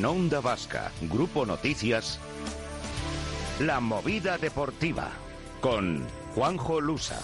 En Onda Vasca, Grupo Noticias, La Movida Deportiva, con Juanjo Lusa.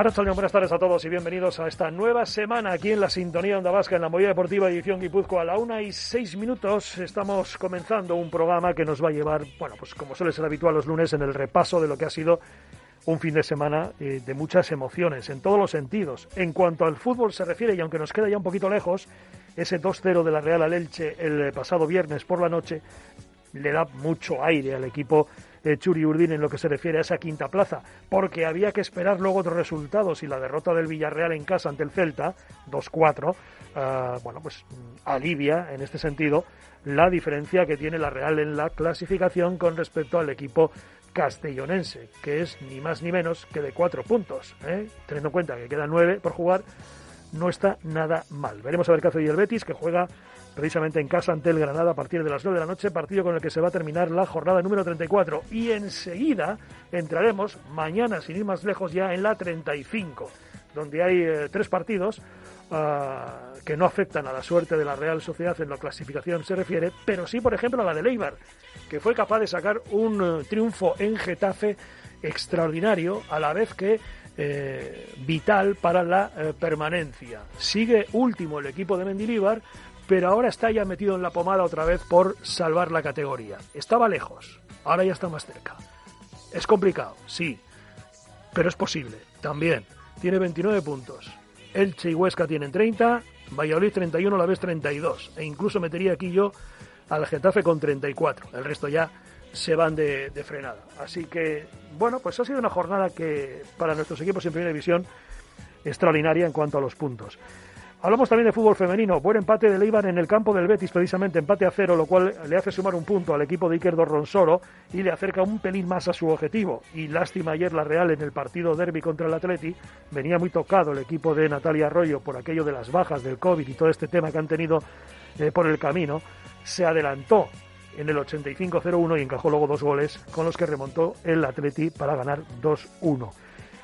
Ahora buenas tardes a todos y bienvenidos a esta nueva semana aquí en la Sintonía Onda Vasca, en la Movida Deportiva Edición Guipúzcoa. A la una y seis minutos estamos comenzando un programa que nos va a llevar, bueno, pues como suele ser habitual los lunes, en el repaso de lo que ha sido un fin de semana eh, de muchas emociones, en todos los sentidos. En cuanto al fútbol se refiere, y aunque nos queda ya un poquito lejos, ese 2-0 de la Real al Elche el pasado viernes por la noche le da mucho aire al equipo eh, Churi Urdín en lo que se refiere a esa quinta plaza, porque había que esperar luego otros resultados y la derrota del Villarreal en casa ante el Celta, 2-4, ah, bueno, pues alivia en este sentido la diferencia que tiene la Real en la clasificación con respecto al equipo castellonense, que es ni más ni menos que de cuatro puntos, ¿eh? teniendo en cuenta que quedan nueve por jugar, no está nada mal. Veremos a ver qué hace el Betis, que juega precisamente en casa ante el Granada a partir de las 9 de la noche, partido con el que se va a terminar la jornada número 34. Y enseguida entraremos, mañana sin ir más lejos, ya en la 35, donde hay eh, tres partidos ah, que no afectan a la suerte de la Real Sociedad en la clasificación se refiere, pero sí, por ejemplo, a la de Leibar, que fue capaz de sacar un eh, triunfo en Getafe extraordinario, a la vez que eh, vital para la permanencia. Sigue último el equipo de Mendilibar, pero ahora está ya metido en la pomada otra vez por salvar la categoría. Estaba lejos, ahora ya está más cerca. Es complicado, sí, pero es posible, también. Tiene 29 puntos. Elche y Huesca tienen 30, Valladolid 31, la vez 32. E incluso metería aquí yo al Getafe con 34. El resto ya se van de, de, frenada. Así que, bueno, pues ha sido una jornada que para nuestros equipos en primera división extraordinaria en cuanto a los puntos. Hablamos también de fútbol femenino. Buen empate de Leibar en el campo del Betis, precisamente empate a cero, lo cual le hace sumar un punto al equipo de Iker Ronsoro y le acerca un pelín más a su objetivo. Y lástima ayer la Real en el partido derby contra el Atleti. Venía muy tocado el equipo de Natalia Arroyo por aquello de las bajas del COVID y todo este tema que han tenido eh, por el camino. Se adelantó en el 85-0-1 y encajó luego dos goles con los que remontó el Atleti para ganar 2-1.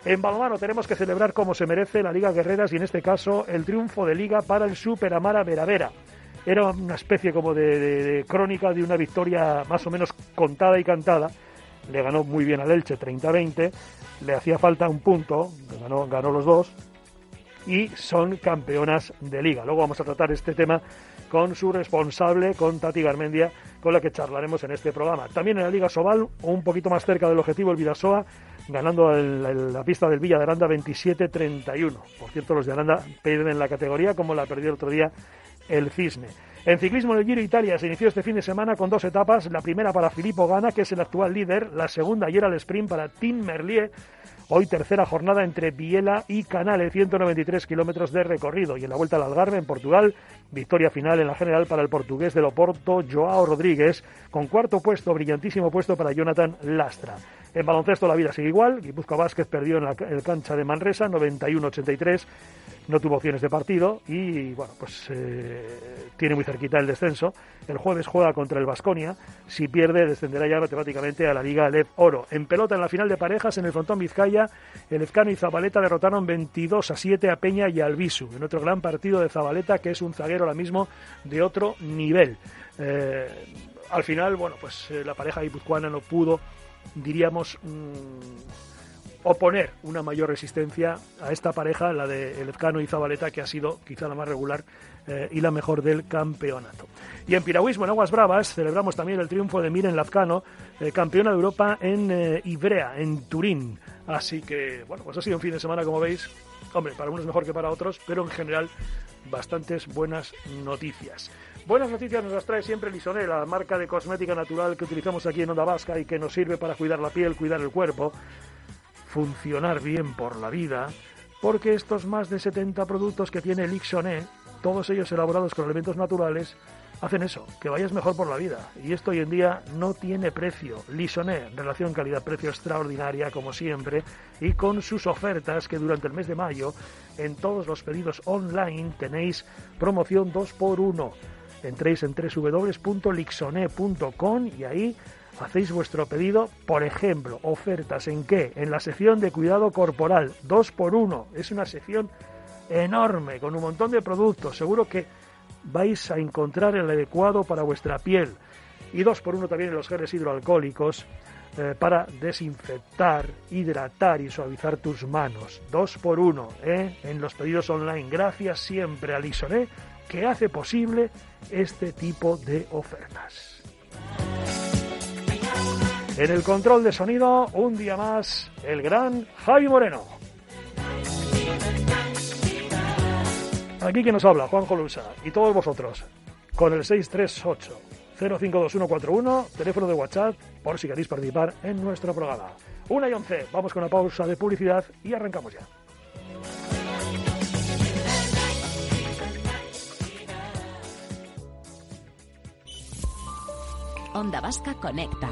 En balonmano tenemos que celebrar como se merece la Liga Guerreras y en este caso el triunfo de Liga para el Super Amara Veravera. Era una especie como de, crónica de una victoria más o menos contada y cantada. Le ganó muy bien al Elche 30-20, le hacía falta un punto, ganó, ganó los dos y son campeonas de liga. Luego vamos a tratar este tema con su responsable, con Tati Garmendia, con la que charlaremos en este programa. También en la Liga Sobal, un poquito más cerca del objetivo, el Vidasoa ganando la pista del Villa de Aranda 27-31. Por cierto, los de Aranda pierden la categoría como la perdió el otro día el Cisne. En ciclismo en el Giro Italia se inició este fin de semana con dos etapas. La primera para Filippo Gana, que es el actual líder. La segunda ayer al sprint para Tim Merlier. Hoy tercera jornada entre Biela y Canale, 193 kilómetros de recorrido. Y en la vuelta al Algarve, en Portugal, victoria final en la general para el portugués del Oporto, Joao Rodríguez, con cuarto puesto, brillantísimo puesto para Jonathan Lastra. En baloncesto la vida sigue igual. Guipúzcoa Vázquez perdió en la cancha de Manresa 91-83. No tuvo opciones de partido y bueno, pues eh, tiene muy cerquita el descenso. El jueves juega contra el Vasconia. Si pierde, descenderá ya matemáticamente a la Liga Lev Oro. En pelota en la final de parejas en el frontón Vizcaya, el Ezcano y Zabaleta derrotaron 22 a 7 a Peña y Albisu. En otro gran partido de Zabaleta, que es un zaguero ahora mismo de otro nivel. Eh, al final, bueno, pues eh, la pareja guipuzcoana no pudo diríamos, mm, oponer una mayor resistencia a esta pareja, la de Elezcano y Zabaleta, que ha sido quizá la más regular eh, y la mejor del campeonato. Y en piragüismo, en Aguas Bravas, celebramos también el triunfo de Miren Lazcano, eh, campeona de Europa en eh, Ibrea, en Turín. Así que, bueno, pues ha sido un fin de semana, como veis, hombre, para unos mejor que para otros, pero en general bastantes buenas noticias. Buenas noticias nos las trae siempre Lisoné, la marca de cosmética natural que utilizamos aquí en Onda Vasca y que nos sirve para cuidar la piel, cuidar el cuerpo, funcionar bien por la vida, porque estos más de 70 productos que tiene Lixoné, todos ellos elaborados con elementos naturales, hacen eso, que vayas mejor por la vida. Y esto hoy en día no tiene precio. Lisoné, relación calidad-precio extraordinaria como siempre, y con sus ofertas que durante el mes de mayo en todos los pedidos online tenéis promoción 2x1 entréis en www.lixone.com y ahí hacéis vuestro pedido, por ejemplo, ofertas en qué? En la sección de cuidado corporal, 2 por 1 Es una sección enorme, con un montón de productos. Seguro que vais a encontrar el adecuado para vuestra piel. Y 2 por 1 también en los geles hidroalcohólicos eh, para desinfectar, hidratar y suavizar tus manos. 2 por 1 ¿eh? en los pedidos online. Gracias siempre a Lisoné que hace posible este tipo de ofertas. En el control de sonido, un día más, el gran Javi Moreno. Aquí que nos habla, Juan Jolusa, y todos vosotros, con el 638 052141, teléfono de WhatsApp, por si queréis participar en nuestro programa. Una y once, vamos con una pausa de publicidad y arrancamos ya. Onda Vasca Conecta.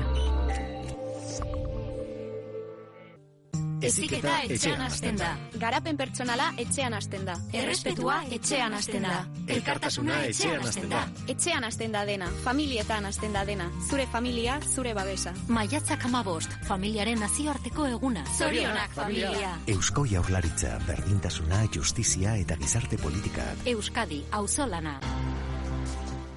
Eziketa etxean hasten da. Garapen pertsonala etxean hasten da. Errespetua etxean hasten da. Elkartasuna etxean hasten da. Etxean hasten da dena. Familietan hasten da dena. Zure familia, zure babesa. Maiatzak amabost, familiaren nazioarteko eguna. Zorionak familia. Eusko jaurlaritza, berdintasuna, justizia eta gizarte politika. Euskadi, auzolana.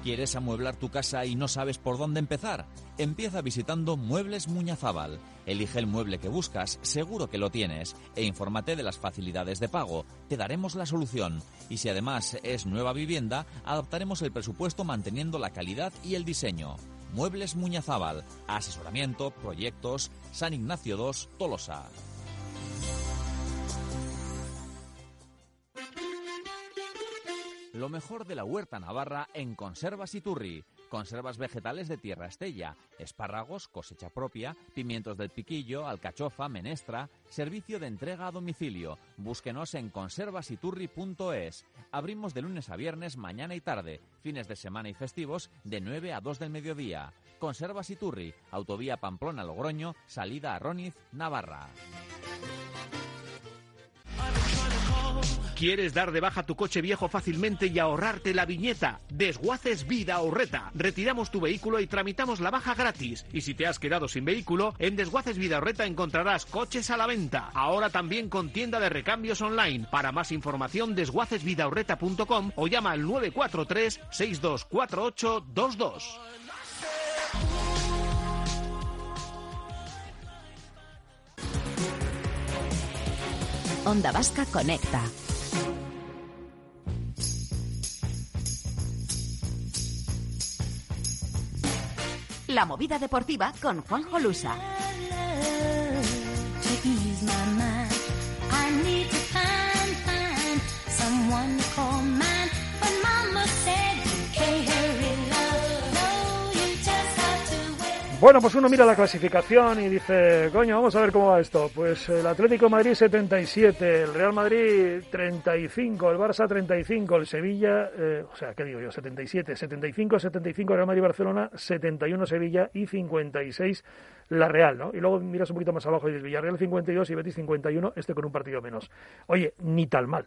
¿Quieres amueblar tu casa y no sabes por dónde empezar? Empieza visitando Muebles Muñazábal. Elige el mueble que buscas, seguro que lo tienes, e infórmate de las facilidades de pago. Te daremos la solución. Y si además es nueva vivienda, adaptaremos el presupuesto manteniendo la calidad y el diseño. Muebles Muñazábal. Asesoramiento, proyectos, San Ignacio 2, Tolosa. Lo mejor de la huerta navarra en Conservas Iturri. Conservas vegetales de tierra estella, espárragos, cosecha propia, pimientos del piquillo, alcachofa, menestra, servicio de entrega a domicilio. Búsquenos en conservasiturri.es. Abrimos de lunes a viernes, mañana y tarde, fines de semana y festivos de 9 a 2 del mediodía. Conservas Iturri, autovía Pamplona-Logroño, salida a Roniz, Navarra. ¿Quieres dar de baja tu coche viejo fácilmente y ahorrarte la viñeta? Desguaces Vida Ahorreta. Retiramos tu vehículo y tramitamos la baja gratis. Y si te has quedado sin vehículo, en Desguaces Vida Ahorreta encontrarás coches a la venta. Ahora también con tienda de recambios online. Para más información, desguacesvidaahorreta.com o llama al 943 624822. Onda Vasca Conecta. La movida deportiva con Juan Jolusa. Bueno, pues uno mira la clasificación y dice, coño, vamos a ver cómo va esto. Pues el Atlético Madrid 77, el Real Madrid 35, el Barça 35, el Sevilla, eh, o sea, ¿qué digo yo? 77, 75, 75 Real Madrid-Barcelona, 71 Sevilla y 56 la Real, ¿no? Y luego miras un poquito más abajo y dices Villarreal 52 y Betis 51, este con un partido menos. Oye, ni tal mal.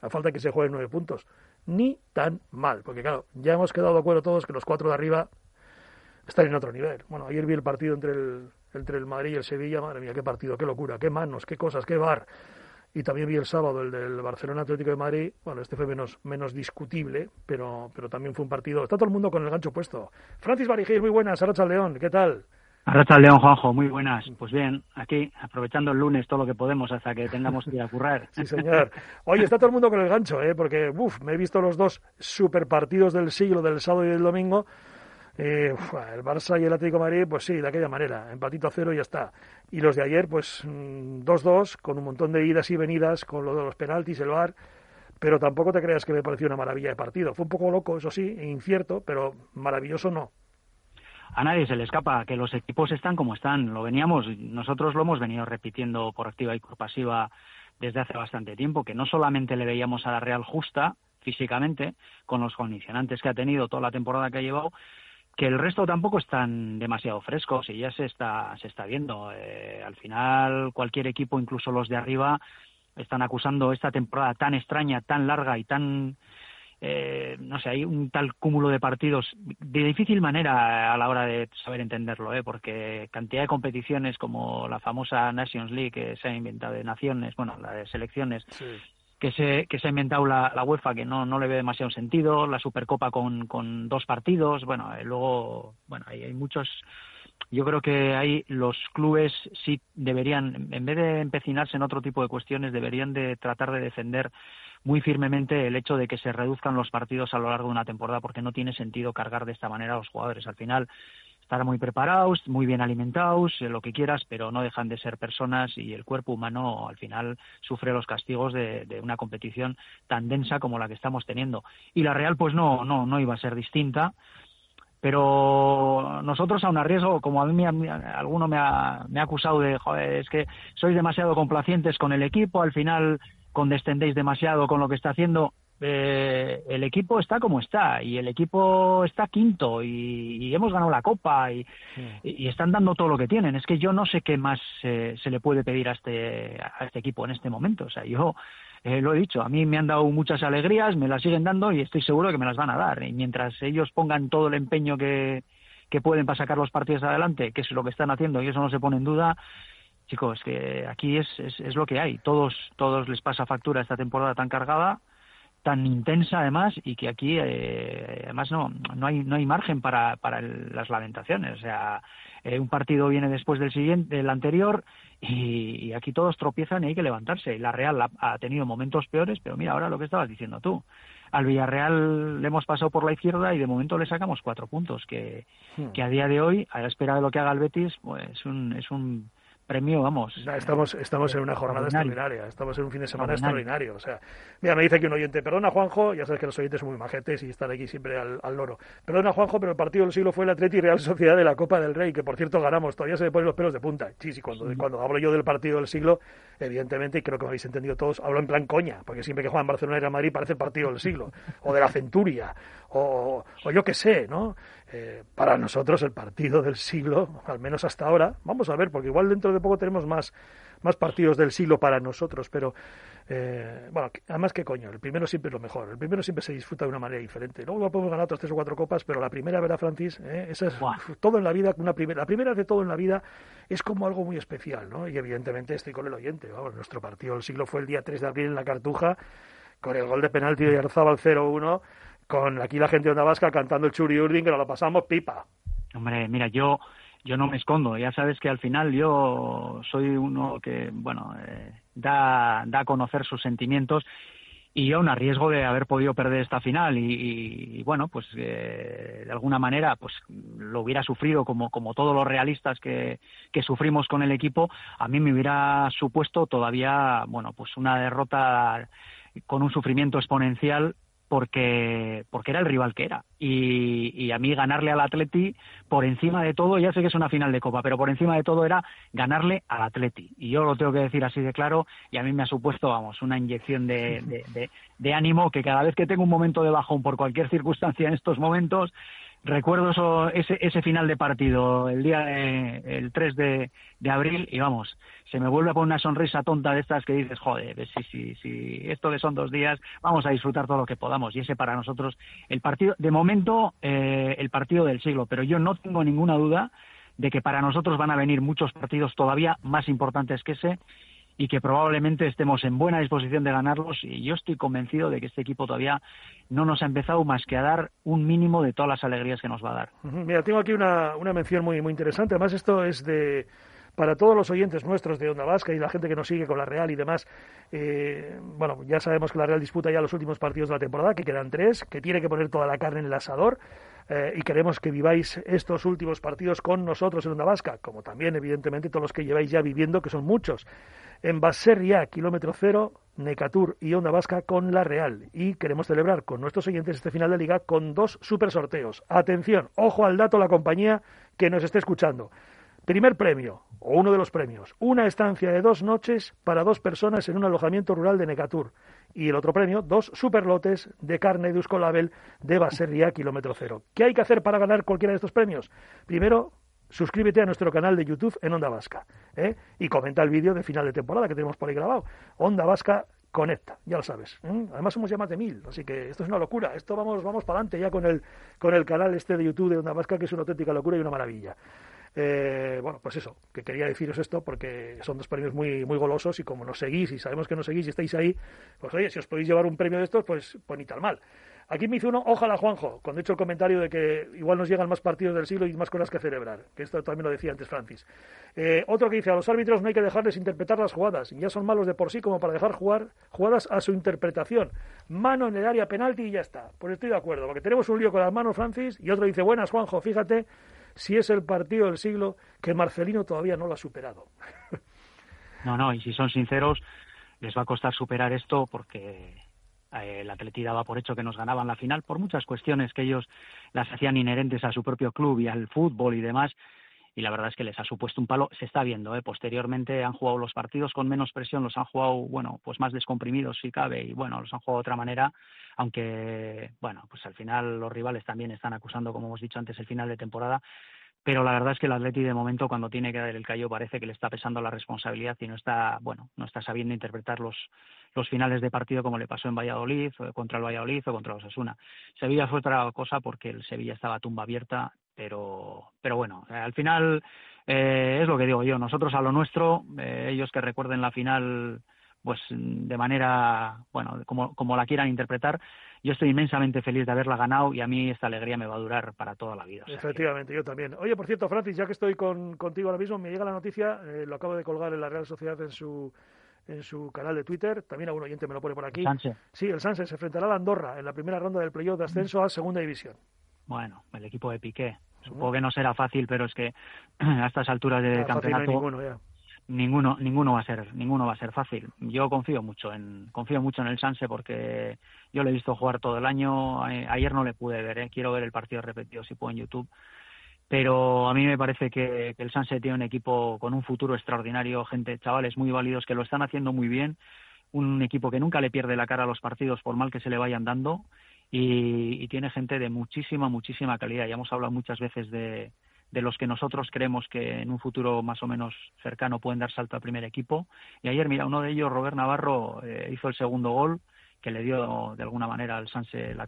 A falta que se jueguen nueve puntos. Ni tan mal, porque claro, ya hemos quedado de acuerdo todos que los cuatro de arriba están en otro nivel. Bueno, ayer vi el partido entre el, entre el Madrid y el Sevilla, madre mía, qué partido, qué locura, qué manos, qué cosas, qué bar. Y también vi el sábado el del Barcelona Atlético de Madrid. Bueno, este fue menos, menos discutible, pero, pero también fue un partido. Está todo el mundo con el gancho puesto. Francis Barijés, muy buenas. Arracha León, ¿qué tal? Arracha León, Juanjo, muy buenas. Pues bien, aquí aprovechando el lunes todo lo que podemos hasta que tengamos que ir a currar. sí, señor. Oye, está todo el mundo con el gancho, ¿eh? porque uf, me he visto los dos super partidos del siglo, del sábado y del domingo eh, el Barça y el Atlético Madrid, pues sí, de aquella manera, empatito a cero y ya está. Y los de ayer, pues 2-2, mm, con un montón de idas y venidas, con lo de los penaltis, el VAR, pero tampoco te creas que me pareció una maravilla de partido. Fue un poco loco, eso sí, e incierto, pero maravilloso no. A nadie se le escapa que los equipos están como están. Lo veníamos, nosotros lo hemos venido repitiendo por activa y por pasiva desde hace bastante tiempo, que no solamente le veíamos a la Real justa físicamente, con los condicionantes que ha tenido toda la temporada que ha llevado, que el resto tampoco están demasiado frescos y ya se está se está viendo eh, al final cualquier equipo incluso los de arriba están acusando esta temporada tan extraña tan larga y tan eh, no sé hay un tal cúmulo de partidos de difícil manera a la hora de saber entenderlo ¿eh? porque cantidad de competiciones como la famosa Nations League que se ha inventado de naciones bueno la de selecciones que se, que se ha inventado la, la UEFA, que no, no le ve demasiado sentido, la Supercopa con, con dos partidos, bueno, eh, luego, bueno, hay, hay muchos, yo creo que ahí los clubes sí deberían, en vez de empecinarse en otro tipo de cuestiones, deberían de tratar de defender muy firmemente el hecho de que se reduzcan los partidos a lo largo de una temporada, porque no tiene sentido cargar de esta manera a los jugadores. Al final, estar muy preparados, muy bien alimentados, eh, lo que quieras, pero no dejan de ser personas y el cuerpo humano al final sufre los castigos de, una competición tan densa como la que estamos teniendo. Y la Real pues no, no, no iba a ser distinta, pero nosotros a un riesgo, como a mí alguno me ha, me ha acusado de, joder, es que sois demasiado complacientes con el equipo, al final condescendéis demasiado con lo que está haciendo, eh, el equipo está como está y el equipo está quinto y, hemos ganado la copa y, están dando todo lo que tienen. Es que yo no sé qué más se le puede pedir a este, a este equipo en este momento. O sea, yo eh, lo he dicho, a mí me han dado muchas alegrías, me las siguen dando y estoy seguro que me las van a dar. Y mientras ellos pongan todo el empeño que, que pueden para sacar los partidos adelante, que es lo que están haciendo y eso no se pone en duda, chicos, que aquí es, es, es lo que hay. Todos, todos les pasa factura esta temporada tan cargada tan intensa además y que aquí eh, además no no hay no hay margen para, para las lamentaciones. O sea eh, un partido viene después del siguiente del anterior y, aquí todos tropiezan y hay que levantarse. La Real ha, tenido momentos peores pero mira ahora lo que estabas diciendo tú. Al Villarreal le hemos pasado por la izquierda y de momento le sacamos cuatro puntos que, hmm. que a día de hoy a la espera de lo que haga el Betis pues un, es un premio, vamos. Estamos, estamos en una jornada extraordinaria, estamos en un fin de semana extraordinario. O sea, mira, me dice que un oyente, perdona Juanjo, ya sabes que los oyentes son muy majetes y están aquí siempre al, loro. Perdona Juanjo, pero el partido del siglo fue el Atleti Real Sociedad de la Copa del Rey, que por cierto ganamos, todavía se me ponen los pelos de punta. Sí, sí, cuando, cuando hablo yo del partido del siglo, evidentemente, y creo que me habéis entendido todos, hablo en plan coña, porque siempre que juegan Barcelona y Real Madrid parece el partido del siglo, o de la centuria, o, o yo qué sé, ¿no? Eh, para nosotros el partido del siglo, al menos hasta ahora, vamos a ver, porque igual dentro de poco tenemos más, más partidos del siglo para nosotros, pero eh, bueno, además que coño, el primero siempre es lo mejor, el primero siempre se disfruta de una manera diferente. Luego podemos ganar otras tres o cuatro copas, pero la primera, ¿verdad, Francis? ¿Eh? Esa es todo en la vida, una primera, la primera de todo en la vida es como algo muy especial, ¿no? Y evidentemente estoy con el oyente, vamos, nuestro partido del siglo fue el día 3 de abril en la Cartuja, con el gol de penalti de Arzabal 0-1 con aquí la gente de Onda cantando el Churi Urdin, que nos lo pasamos pipa. Hombre, mira, yo yo no me escondo, ya sabes que al final yo soy uno que, bueno, eh, da, da a conocer sus sentimientos y yo un riesgo de haber podido perder esta final y, bueno, pues eh, de alguna manera pues lo hubiera sufrido como, como todos los realistas que, que sufrimos con el equipo, a mí me hubiera supuesto todavía, bueno, pues una derrota con un sufrimiento exponencial porque, porque era el rival que era. Y, y, a mí ganarle al Atleti, por encima de todo, ya sé que es una final de Copa, pero por encima de todo era ganarle al Atleti. Y yo lo tengo que decir así de claro, y a mí me ha supuesto, vamos, una inyección de, de, de, de ánimo que cada vez que tengo un momento de bajón por cualquier circunstancia en estos momentos, recuerdo eso, ese, ese final de partido el día el 3 de, de, abril y vamos, se me vuelve a poner una sonrisa tonta de estas que dices, joder, si, si, si esto que son dos días, vamos a disfrutar todo lo que podamos. Y ese para nosotros, el partido, de momento, eh, el partido del siglo, pero yo no tengo ninguna duda de que para nosotros van a venir muchos partidos todavía más importantes que ese y que probablemente estemos en buena disposición de ganarlos y yo estoy convencido de que este equipo todavía no nos ha empezado más que a dar un mínimo de todas las alegrías que nos va a dar. Mira, tengo aquí una, una mención muy, muy interesante, además esto es de para todos los oyentes nuestros de Onda Vasca y la gente que nos sigue con la Real y demás, eh, bueno, ya sabemos que la Real disputa ya los últimos partidos de la temporada, que quedan tres, que tiene que poner toda la carne en el asador. Eh, y queremos que viváis estos últimos partidos con nosotros en Onda Vasca, como también, evidentemente, todos los que lleváis ya viviendo, que son muchos. En Baserria, kilómetro cero, Necatur y Onda Vasca con la Real. Y queremos celebrar con nuestros oyentes este final de liga con dos super sorteos. Atención, ojo al dato la compañía que nos esté escuchando. Primer premio, o uno de los premios, una estancia de dos noches para dos personas en un alojamiento rural de Necatur. Y el otro premio, dos superlotes de carne de Uscolabel de Baserria, kilómetro cero. ¿Qué hay que hacer para ganar cualquiera de estos premios? Primero, suscríbete a nuestro canal de YouTube en Onda Vasca ¿eh? y comenta el vídeo de final de temporada que tenemos por ahí grabado. Onda Vasca conecta, ya lo sabes. ¿eh? Además somos ya más de mil, así que esto es una locura. Esto vamos, vamos para adelante ya con el, con el canal este de YouTube de Onda Vasca, que es una auténtica locura y una maravilla. Eh, bueno, pues eso, que quería deciros esto porque son dos premios muy, muy golosos y como nos seguís y sabemos que nos seguís y estáis ahí, pues oye, si os podéis llevar un premio de estos, pues, pues ni tal mal. Aquí me hizo uno, ojalá Juanjo, cuando he hecho el comentario de que igual nos llegan más partidos del siglo y más cosas que celebrar, que esto también lo decía antes Francis. Eh, otro que dice, a los árbitros no hay que dejarles interpretar las jugadas, ya son malos de por sí como para dejar jugar jugadas a su interpretación. Mano en el área penalti y ya está. Pues estoy de acuerdo, porque tenemos un lío con las manos, Francis, y otro dice, buenas Juanjo, fíjate si es el partido del siglo que Marcelino todavía no lo ha superado. No, no, y si son sinceros, les va a costar superar esto porque eh, el Atleti daba por hecho que nos ganaban la final por muchas cuestiones que ellos las hacían inherentes a su propio club y al fútbol y demás y la verdad es que les ha supuesto un palo. Se está viendo, ¿eh? posteriormente han jugado los partidos con menos presión, los han jugado, bueno, pues más descomprimidos si cabe, y bueno, los han jugado de otra manera, aunque, bueno, pues al final los rivales también están acusando, como hemos dicho antes, el final de temporada. Pero la verdad es que el Atleti de momento cuando tiene que dar el callo parece que le está pesando la responsabilidad y no está, bueno, no está sabiendo interpretar los, los finales de partido como le pasó en Valladolid, o contra el Valladolid o contra los Osasuna. Sevilla fue otra cosa porque el Sevilla estaba tumba abierta pero, pero bueno, eh, al final eh, es lo que digo yo, nosotros a lo nuestro, eh, ellos que recuerden la final pues de manera, bueno, como, como la quieran interpretar, yo estoy inmensamente feliz de haberla ganado y a mí esta alegría me va a durar para toda la vida. Efectivamente, yo también. Oye, por cierto, Francis, ya que estoy con, contigo ahora mismo, me llega la noticia, lo acabo de colgar en la Real Sociedad en su en su canal de Twitter, también algún oyente me lo pone por aquí. Sí, el Sanse se enfrentará a la Andorra en la primera ronda del playoff de ascenso a Segunda División. Bueno, el equipo de Piqué. Supongo que no será fácil, pero es que a estas alturas del campeonato ninguno, ninguno, va a ser ninguno va a ser fácil. Yo confío mucho en confío mucho en el Sanse porque yo le he visto jugar todo el año. Ayer no le pude ver, ¿eh? quiero ver el partido repetido si puedo en YouTube. Pero a mí me parece que, que el Sanse tiene un equipo con un futuro extraordinario, gente, chavales muy válidos que lo están haciendo muy bien, un equipo que nunca le pierde la cara a los partidos por mal que se le vayan dando y, tiene gente de muchísima, muchísima calidad. Ya hemos hablado muchas veces de, de los que nosotros creemos que en un futuro más o menos cercano pueden dar salto al primer equipo. Y ayer, mira, uno de ellos, Robert Navarro, eh, hizo el segundo gol que le dio de alguna manera al Sanse la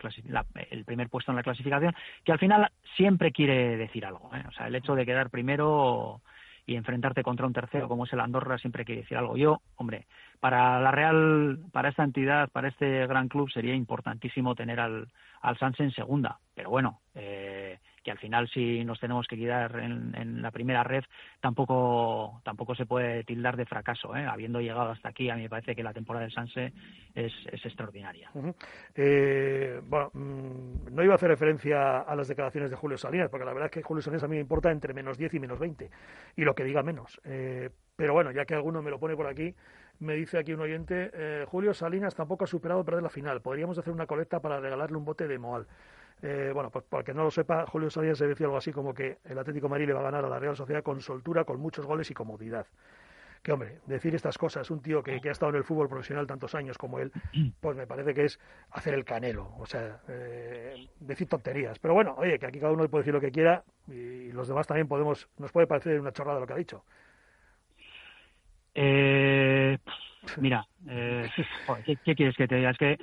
el primer puesto en la clasificación, que al final siempre quiere decir algo. ¿eh? O sea, el hecho de quedar primero y enfrentarte contra un tercero como es el Andorra siempre quiere decir algo. Yo, hombre, para la Real, para esta entidad, para este gran club sería importantísimo tener al, al en segunda, pero bueno, eh, que al final si nos tenemos que quedar en, la primera red tampoco tampoco se puede tildar de fracaso ¿eh? habiendo llegado hasta aquí a mí me parece que la temporada del Sanse es, extraordinaria eh, bueno mm, no iba a hacer referencia a las declaraciones de Julio Salinas porque la verdad es que Julio Salinas a mí me importa entre menos 10 y menos 20 y lo que diga menos eh, pero bueno ya que alguno me lo pone por aquí me dice aquí un oyente, eh, Julio Salinas tampoco ha superado perder la final. Podríamos hacer una colecta para regalarle un bote de Moal. Eh, bueno, pues para que no lo sepa, Julio Salinas se decía algo así como que el Atlético Madrid le va a ganar a la Real Sociedad con soltura, con muchos goles y comodidad. Que hombre, decir estas cosas, un tío que, ha estado en el fútbol profesional tantos años como él, pues me parece que es hacer el canelo, o sea, eh, decir tonterías. Pero bueno, oye, que aquí cada uno puede decir lo que quiera y los demás también podemos, nos puede parecer una chorrada lo que ha dicho. Eh, mira, eh, ¿qué, quieres que te diga? Es que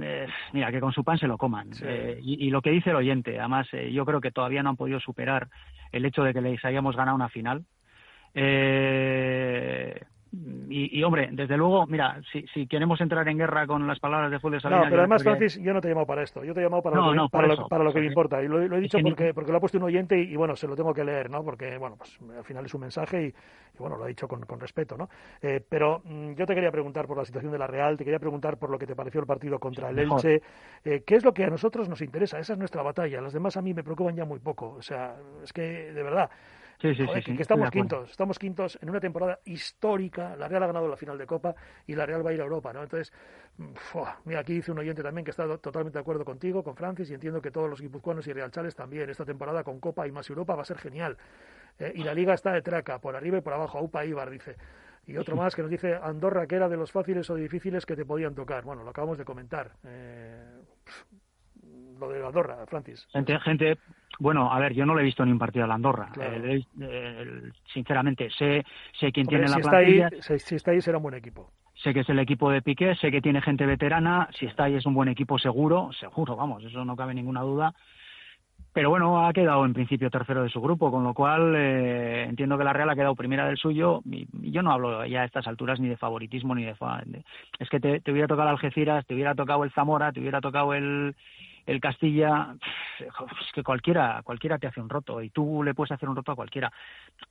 eh, mira, que con su pan se lo coman. Eh, y, lo que dice el oyente, además, eh, yo creo que todavía no han podido superar el hecho de que les hayamos ganado una final. Eh, y, hombre, desde luego, mira, si, si, queremos entrar en guerra con las palabras de Julio Salinas... No, pero además, Francis, yo no te he llamado para esto. Yo te he llamado para lo que, para, lo, que me importa. Y lo, he dicho porque, porque lo ha puesto un oyente y, bueno, se lo tengo que leer, ¿no? Porque, bueno, pues al final es un mensaje y, bueno, lo ha dicho con, con respeto, ¿no? Eh, pero mm, yo te quería preguntar por la situación de la Real, te quería preguntar por lo que te pareció el partido contra el Elche. Eh, ¿Qué es lo que a nosotros nos interesa? Esa es nuestra batalla. Las demás a mí me preocupan ya muy poco. O sea, es que, de verdad... Sí, sí, sí, que, estamos quintos, estamos quintos en una temporada histórica. La Real ha ganado la final de Copa y la Real va a ir a Europa, ¿no? Entonces, mira, aquí dice un oyente también que está totalmente de acuerdo contigo, con Francis, y entiendo que todos los guipuzcoanos y realchales también. Esta temporada con Copa y más Europa va a ser genial. Eh, y la Liga está de traca, por arriba y por abajo. Aupa Ibar, dice. Y otro más que nos dice Andorra, que era de los fáciles o difíciles que te podían tocar. Bueno, lo acabamos de comentar. Eh, lo de Andorra, Francis. Gente, gente bueno, a ver, yo no le he visto ni un partido a la Andorra. Eh, sinceramente, sé, sé quién tiene la plantilla. si, está ahí, será un buen equipo. Sé que es el equipo de Piqué, sé que tiene gente veterana. Si está ahí, es un buen equipo seguro, seguro, vamos, eso no cabe ninguna duda. Pero bueno, ha quedado en principio tercero de su grupo, con lo cual eh, entiendo que la Real ha quedado primera del suyo. Y, yo no hablo ya a estas alturas ni de favoritismo ni de. Es que te, te hubiera tocado Algeciras, te hubiera tocado el Zamora, te hubiera tocado el, el Castilla, es que cualquiera, cualquiera te hace un roto y tú le puedes hacer un roto a cualquiera.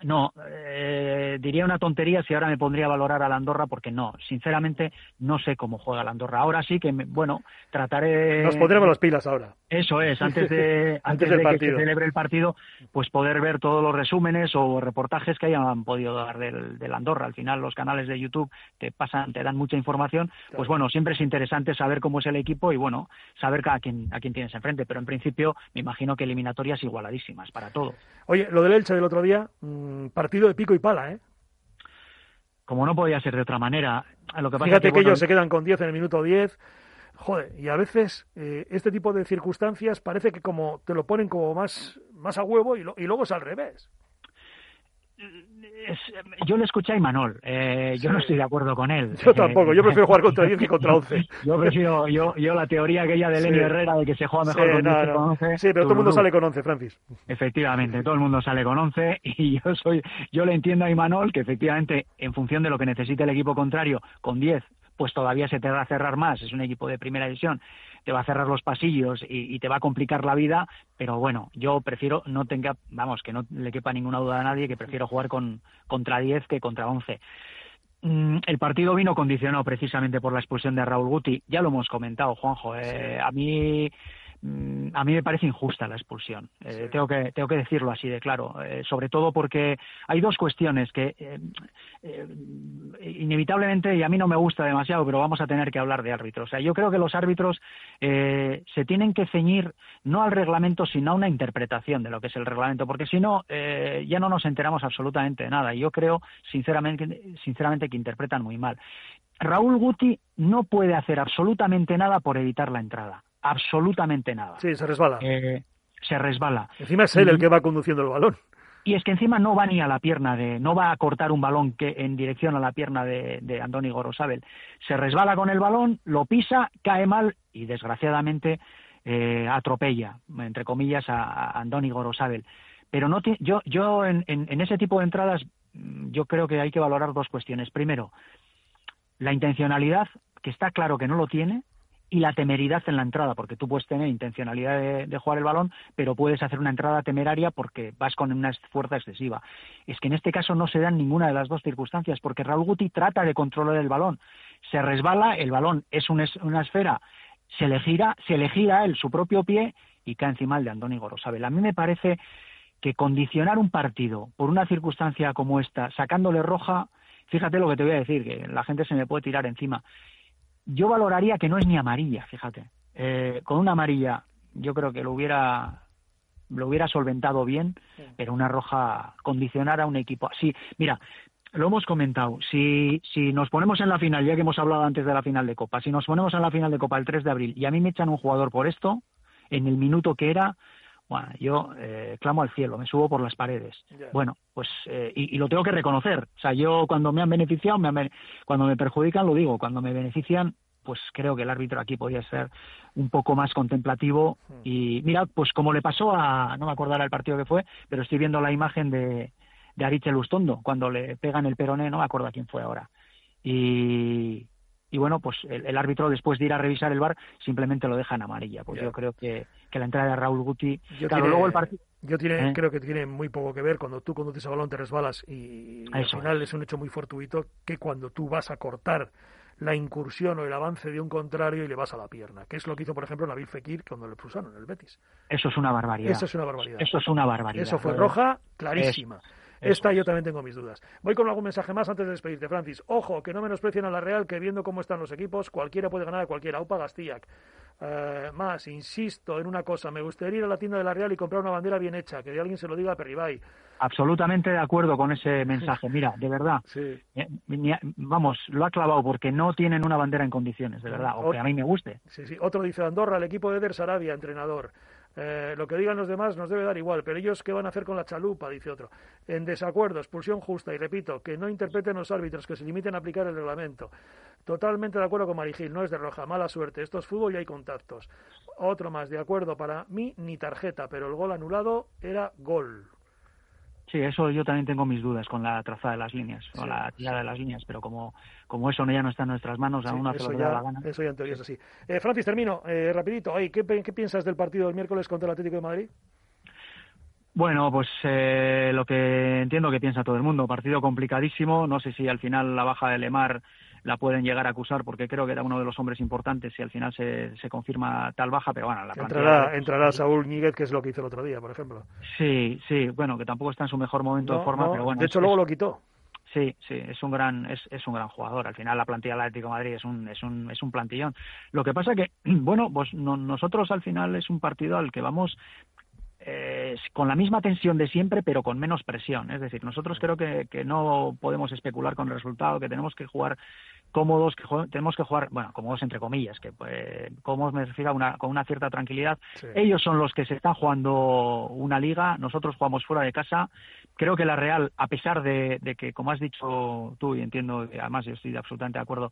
No, eh, diría una tontería si ahora me pondría a valorar a la Andorra porque no, sinceramente no sé cómo juega la Andorra. Ahora sí que, bueno, trataré. Nos pondremos las pilas ahora. Eso es, antes de, antes, de que se celebre el partido, pues poder ver todos los resúmenes o reportajes que hayan podido dar del, del Andorra. Al final los canales de YouTube te pasan, te dan mucha información. Pues bueno, siempre es interesante saber cómo es el equipo y bueno, saber a quién, a quién tienes enfrente, pero en principio me imagino que eliminatorias igualadísimas para todo. Oye, lo del Elche del otro día, mm, partido de pico y pala, ¿eh? Como no podía ser de otra manera. Lo que Fíjate que, ellos se quedan con 10 en el minuto 10. Joder, y a veces eh, este tipo de circunstancias parece que como te lo ponen como más, más a huevo y, y luego es al revés yo le escuché a Imanol, eh, yo no estoy de acuerdo con él. Yo tampoco, yo prefiero jugar contra 10 que contra 11. yo prefiero, yo, yo la teoría aquella de Lenny Herrera de que se juega mejor con, 11. Sí, pero todo el mundo sale con 11, Francis. Efectivamente, todo el mundo sale con 11 y yo soy, yo le entiendo a Imanol que efectivamente en función de lo que necesite el equipo contrario, con 10 pues todavía se te va a cerrar más, es un equipo de primera división te va a cerrar los pasillos y, te va a complicar la vida, pero bueno, yo prefiero no tenga, vamos, que no le quepa ninguna duda a nadie, que prefiero jugar con contra 10 que contra 11. Mm, el partido vino condicionado precisamente por la expulsión de Raúl Guti. Ya lo hemos comentado, Juanjo. Eh, a mí a mí me parece injusta la expulsión. Eh, tengo, que, tengo que decirlo así de claro. Eh, sobre todo porque hay dos cuestiones que eh, inevitablemente, y a mí no me gusta demasiado, pero vamos a tener que hablar de árbitros. O sea, yo creo que los árbitros se tienen que ceñir no al reglamento, sino a una interpretación de lo que es el reglamento, porque si no, ya no nos enteramos absolutamente de nada. Y yo creo, sinceramente, sinceramente, que interpretan muy mal. Raúl Guti no puede hacer absolutamente nada por evitar la entrada absolutamente nada. Sí, se resbala. Eh, se resbala. Encima es él el que va conduciendo el balón. Y es que encima no va ni a la pierna de, no va a cortar un balón que en dirección a la pierna de, de Andoni Gorosabel. Se resbala con el balón, lo pisa, cae mal y desgraciadamente eh, atropella, entre comillas, a, Andoni Gorosabel. Pero no yo, yo en, en ese tipo de entradas, mm, yo creo que hay que valorar dos cuestiones. Primero, la intencionalidad, que está claro que no lo tiene, y la temeridad en la entrada, porque tú puedes tener intencionalidad de, jugar el balón, pero puedes hacer una entrada temeraria porque vas con una fuerza excesiva. Es que en este caso no se dan ninguna de las dos circunstancias, porque Raúl Guti trata de controlar el balón, se resbala, el balón es una, esfera, se le gira, se le gira él su propio pie y cae encima el de Andoni Gorosabel. A mí me parece que condicionar un partido por una circunstancia como esta, sacándole roja, fíjate lo que te voy a decir, que la gente se me puede tirar encima yo valoraría que no es ni amarilla, fíjate. Eh, con una amarilla yo creo que lo hubiera lo hubiera solventado bien, pero una roja condicionar a un equipo así. Mira, lo hemos comentado, si, si nos ponemos en la final, ya que hemos hablado antes de la final de Copa, si nos ponemos en la final de Copa el 3 de abril y a mí me echan un jugador por esto, en el minuto que era, bueno, yo eh, clamo al cielo, me subo por las paredes. Bueno, pues, eh, y, lo tengo que reconocer. O sea, yo cuando me han beneficiado, me cuando me perjudican, lo digo. Cuando me benefician, pues creo que el árbitro aquí podía ser un poco más contemplativo. Hmm. Y mira, pues como le pasó a, no me acuerdo el partido que fue, pero estoy viendo la imagen de, de Ariche Lustondo, cuando le pegan el peroné, no me acuerdo a quién fue ahora. Y, y bueno, pues el, árbitro después de ir a revisar el bar simplemente lo deja en amarilla. Pues yo creo que, que, la entrada de Raúl Guti, yo claro, luego el partido... Yo tiene, ¿Eh? creo que tiene muy poco que ver cuando tú conduces a balón te resbalas y, al final es. un hecho muy fortuito que cuando tú vas a cortar la incursión o el avance de un contrario y le vas a la pierna, que es lo que hizo, por ejemplo, Nabil Fekir cuando le expulsaron en el Betis. Eso es una barbaridad. Eso es una barbaridad. Eso es una barbaridad. Eso fue roja clarísima. Esta yo también tengo mis dudas. Voy con algún mensaje más antes de despedirte, Francis. Ojo, que no menosprecien a la Real, que viendo cómo están los equipos, cualquiera puede ganar a cualquiera. Aupa Gastillac. Eh, más, insisto en una cosa, me gustaría ir a la tienda de la Real y comprar una bandera bien hecha, que alguien se lo diga a Perribay. Absolutamente de acuerdo con ese mensaje. Mira, de verdad, sí. Eh, vamos, lo ha clavado porque no tienen una bandera en condiciones, de verdad, o que a mí me guste. Sí, sí. Otro dice Andorra, el equipo de Eder Sarabia, entrenador. Eh, lo que digan los demás nos debe dar igual, pero ellos qué van a hacer con la chalupa, dice otro. En desacuerdo, expulsión justa, y repito, que no interpreten los árbitros, que se limiten a aplicar el reglamento. Totalmente de acuerdo con Marigil, no es de roja, mala suerte. Esto es fútbol y hay contactos. Otro más, de acuerdo, para mí ni tarjeta, pero el gol anulado era gol. Sí, eso yo también tengo mis dudas con la trazada de las líneas, con la tirada de las líneas, pero como, como eso ya no está en nuestras manos, aún no se la gana. Eso ya en teoría es así. Eh, Francis, termino, eh, rapidito. ¿qué, ¿Qué piensas del partido del miércoles contra el Atlético de Madrid? Bueno, pues eh, lo que entiendo que piensa todo el mundo. Partido complicadísimo. No sé si al final la baja de Lemar la pueden llegar a acusar porque creo que era uno de los hombres importantes si al final se, se confirma tal baja, pero bueno, la entrará, entrará Saúl Níguez, que es lo que hizo el otro día, por ejemplo. Sí, sí, bueno, que tampoco está en su mejor momento de forma, pero bueno. De hecho, luego lo quitó. Sí, sí, es un gran, es, es un gran jugador. Al final la plantilla del Atlético de Madrid es un, es un, es un plantillón. Lo que pasa que, bueno, pues nosotros al final es un partido al que vamos eh, con la misma tensión de siempre, pero con menos presión. Es decir, nosotros creo que, que no podemos especular con el resultado, que tenemos que jugar cómodos, que tenemos que jugar, bueno, cómodos entre comillas, que pues, cómodos me refiero a una, con una cierta tranquilidad. Ellos son los que se están jugando una liga, nosotros jugamos fuera de casa. Creo que la Real, a pesar de, que, como has dicho tú, y entiendo, además yo estoy absolutamente de acuerdo,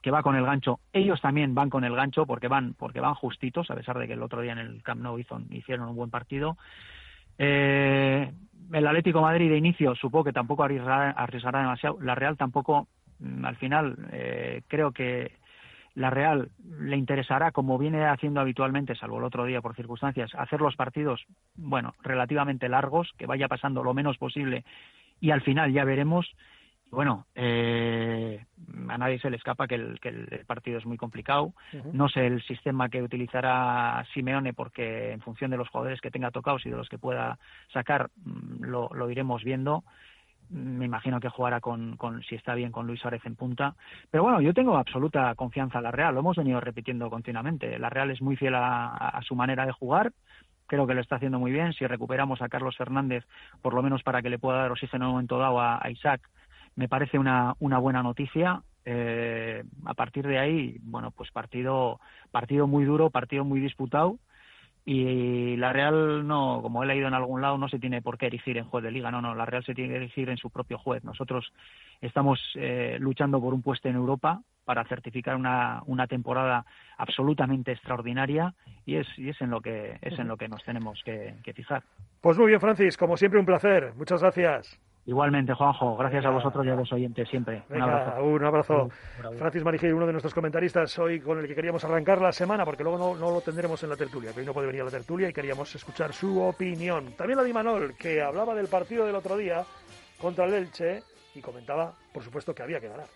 que va con el gancho, ellos también van con el gancho porque van, porque van justitos, a pesar de que el otro día en el Camp Nou hizo, hicieron un buen partido. Eh, el Atlético Madrid de inicio supongo que tampoco arriesgará demasiado. La Real tampoco Mm, al final eh, creo que la Real le interesará, como viene haciendo habitualmente, salvo el otro día por circunstancias, hacer los partidos, bueno, relativamente largos, que vaya pasando lo menos posible y al final ya veremos. Bueno, eh, a nadie se le escapa que el, que el partido es muy complicado. No sé el sistema que utilizará Simeone porque en función de los jugadores que tenga tocados y de los que pueda sacar mm, lo, lo iremos viendo me imagino que jugará con, con, si está bien, con Luis Suárez en punta. Pero bueno, yo tengo absoluta confianza en la Real, lo hemos venido repitiendo continuamente. La Real es muy fiel a, su manera de jugar, creo que lo está haciendo muy bien. Si recuperamos a Carlos Fernández, por lo menos para que le pueda dar oxígeno en un momento dado a, Isaac, me parece una, una buena noticia. Eh, a partir de ahí, bueno, pues partido, partido muy duro, partido muy disputado y la Real no, como he leído en algún lado, no se tiene por qué erigir en juez de liga, no, no, la Real se tiene que erigir en su propio juez. Nosotros estamos eh, luchando por un puesto en Europa para certificar una, una temporada absolutamente extraordinaria y es, y es en lo que es en lo que nos tenemos que, que fijar. Pues muy bien, Francis, como siempre un placer. Muchas gracias. Igualmente, Juanjo, gracias a vosotros y a los oyentes siempre. un abrazo. Un abrazo. Francis Marigel, uno de nuestros comentaristas hoy con el que queríamos arrancar la semana, porque luego no, no, lo tendremos en la tertulia, que hoy no puede venir a la tertulia y queríamos escuchar su opinión. También la de Manol, que hablaba del partido del otro día contra el Elche y comentaba, por supuesto, que había que ganar.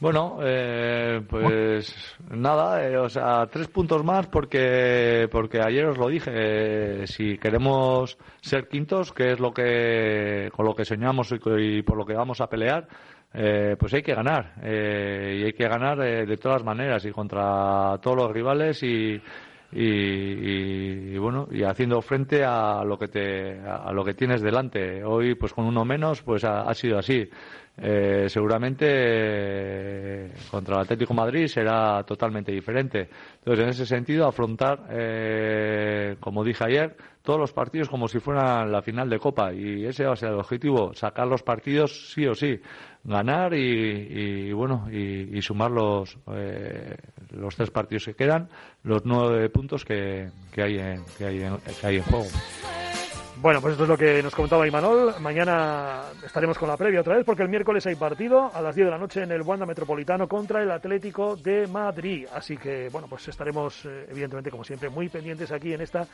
Bueno, eh, pues nada, eh, o sea, tres puntos más porque porque ayer os lo dije, eh, si queremos ser quintos, que es lo que con lo que soñamos y, por lo que vamos a pelear, pues hay que ganar y hay que ganar de todas maneras y contra todos los rivales y, y, bueno y haciendo frente a lo que te a lo que tienes delante. Hoy pues con uno menos pues ha sido así eh, seguramente eh, contra el Atlético Madrid será totalmente diferente. Entonces, en ese sentido, afrontar, eh, como dije ayer, todos los partidos como si fueran la final de Copa. Y ese va a ser el objetivo, sacar los partidos sí o sí, ganar y, bueno, y, sumar los, los tres partidos que quedan, los nueve puntos que, que, hay, en, que, hay, que hay en juego. Bueno, pues esto es lo que nos comentaba Imanol. Mañana estaremos con la previa otra vez porque el miércoles hay partido a las 10 de la noche en el Wanda Metropolitano contra el Atlético de Madrid. Así que, bueno, pues estaremos, eh, evidentemente, como siempre, muy pendientes aquí en esta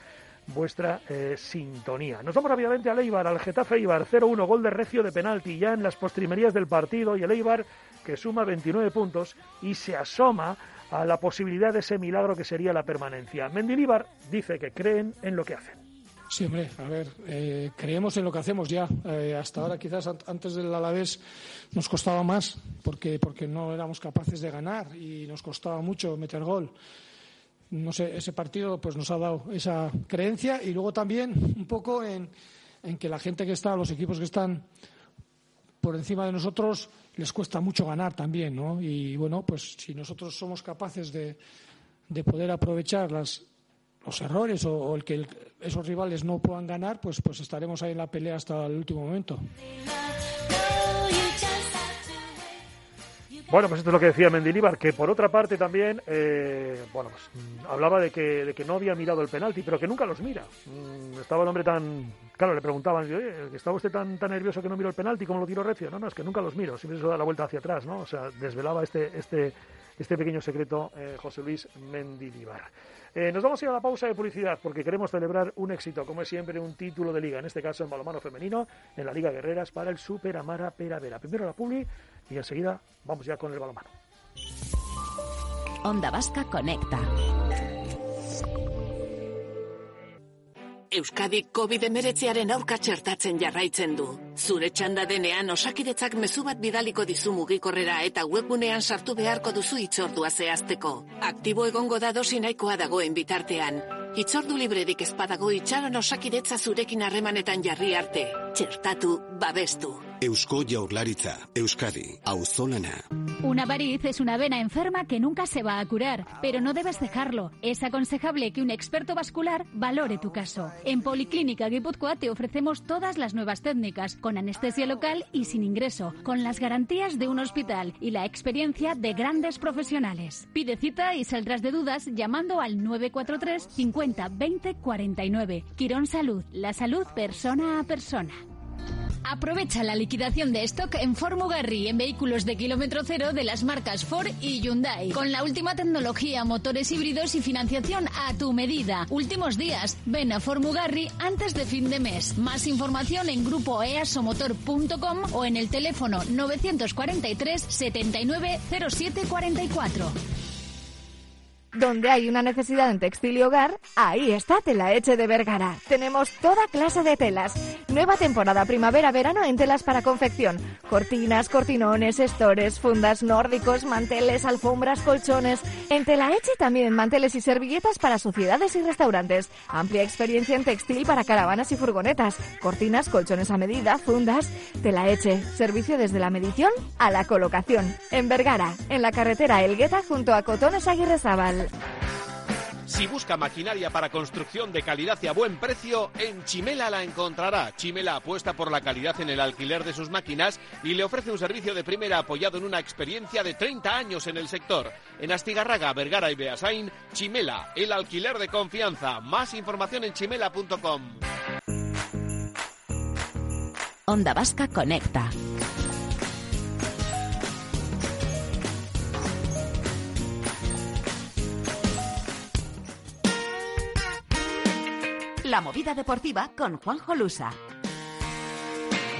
vuestra eh, sintonía. Nos vamos rápidamente al Eibar, al Getafe Eibar, 0-1, gol de Recio de penalti ya en las postrimerías del partido y el Eibar que suma 29 puntos y se asoma a la posibilidad de ese milagro que sería la permanencia. Mendilibar dice que creen en lo que hacen. Sí, hombre, a ver, eh, creemos en lo que hacemos ya. Eh, hasta ahora, quizás antes del Alavés nos costaba más porque, porque no éramos capaces de ganar y nos costaba mucho meter gol. No sé, ese partido pues nos ha dado esa creencia y luego también un poco en, en que la gente que está, los equipos que están por encima de nosotros, les cuesta mucho ganar también, ¿no? Y bueno, pues si nosotros somos capaces de, de poder aprovechar las, los errores o, el que esos rivales no puedan ganar, pues, pues estaremos ahí en la pelea hasta el último momento. Bueno, pues esto es lo que decía Mendilibar, que por otra parte también, eh, bueno, pues, mm, hablaba de que, de que no había mirado el penalti, pero que nunca los mira. Mm, estaba el hombre tan, claro, le preguntaban, oye, ¿estaba usted tan, tan nervioso que no miró el penalti como lo tiró Recio? No, no, es que nunca los miro, siempre se da la vuelta hacia atrás, ¿no? O sea, desvelaba este, este, este pequeño secreto eh, José Luis Mendilibar. Eh, nos vamos a ir a la pausa de publicidad porque queremos celebrar un éxito, como es siempre, un título de liga, en este caso en balomano femenino, en la Liga Guerreras para el Super Amara Peravera. Primero la publi y enseguida vamos ya con el balomano. Onda Vasca Conecta. Euskadi COVID-19aren aurka txertatzen jarraitzen du. Zure txanda denean osakidetzak mezu bat bidaliko dizu mugikorrera eta webunean sartu beharko duzu itzordua zehazteko. Aktibo egongo da dosi nahikoa dagoen bitartean. Itzordu librerik ezpadago itxaron osakidetza zurekin harremanetan jarri arte. Txertatu, babestu. Eusko Jaurlaritza, Euskadi, Auzolana. Una variz es una vena enferma que nunca se va a curar, pero no debes dejarlo. Es aconsejable que un experto vascular valore tu caso. En Policlínica Guipúzcoa te ofrecemos todas las nuevas técnicas, con anestesia local y sin ingreso, con las garantías de un hospital y la experiencia de grandes profesionales. Pide cita y saldrás de dudas llamando al 943 50 20 49. Quirón Salud, la salud persona a persona. Aprovecha la liquidación de stock en Formugarri en vehículos de kilómetro cero de las marcas Ford y Hyundai. Con la última tecnología, motores híbridos y financiación a tu medida. Últimos días. Ven a Formugarri antes de fin de mes. Más información en grupo easomotor.com o en el teléfono 943 79 07 44. Donde hay una necesidad en textil y hogar, ahí está Telaeche de Vergara. Tenemos toda clase de telas. Nueva temporada primavera-verano en telas para confección. Cortinas, cortinones, estores, fundas nórdicos, manteles, alfombras, colchones. En Telaeche también manteles y servilletas para sociedades y restaurantes. Amplia experiencia en textil para caravanas y furgonetas. Cortinas, colchones a medida, fundas. Telaeche. Servicio desde la medición a la colocación. En Vergara, en la carretera Elgueta junto a Cotones Aguirre si busca maquinaria para construcción de calidad y a buen precio, en Chimela la encontrará. Chimela apuesta por la calidad en el alquiler de sus máquinas y le ofrece un servicio de primera apoyado en una experiencia de 30 años en el sector. En Astigarraga, Vergara y Beasain, Chimela, el alquiler de confianza. Más información en chimela.com. Onda Vasca Conecta. La movida deportiva con Juanjo Lusa.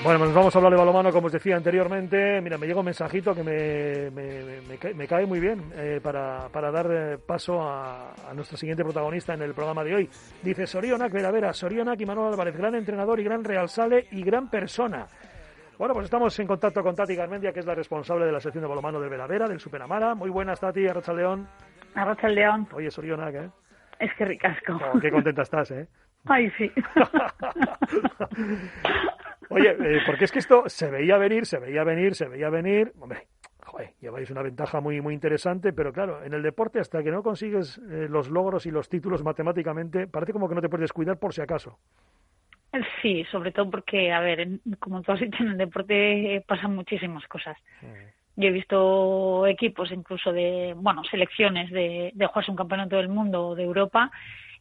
Bueno, pues vamos a hablar de balomano, como os decía anteriormente. Mira, me llega un mensajito que me, me, me, cae muy bien eh, para, para, dar eh, paso a, a, nuestro siguiente protagonista en el programa de hoy. Dice Sorionak, Vera Vera, Sorionak y Manuel Álvarez, gran entrenador y gran Real Sale y gran persona. Bueno, pues estamos en contacto con Tati Garmendia, que es la responsable de la sección de balomano del Veravera, del Superamara. Muy buenas, Tati, Arracha León. Arracha León. Oye, Sorionak, ¿eh? Es que ricasco. Oh, qué contenta estás, ¿eh? Ay, sí. Oye, eh, porque es que esto se veía venir, se veía venir, se veía venir. Hombre, joder, lleváis una ventaja muy, muy interesante, pero claro, en el deporte hasta que no consigues eh, los logros y los títulos matemáticamente, parece como que no te puedes descuidar por si acaso. Sí, sobre todo porque, a ver, como tú has dicho, en el deporte eh, pasan muchísimas cosas. Yo he visto equipos, incluso de, bueno, selecciones de, de jugarse un campeonato del mundo o de Europa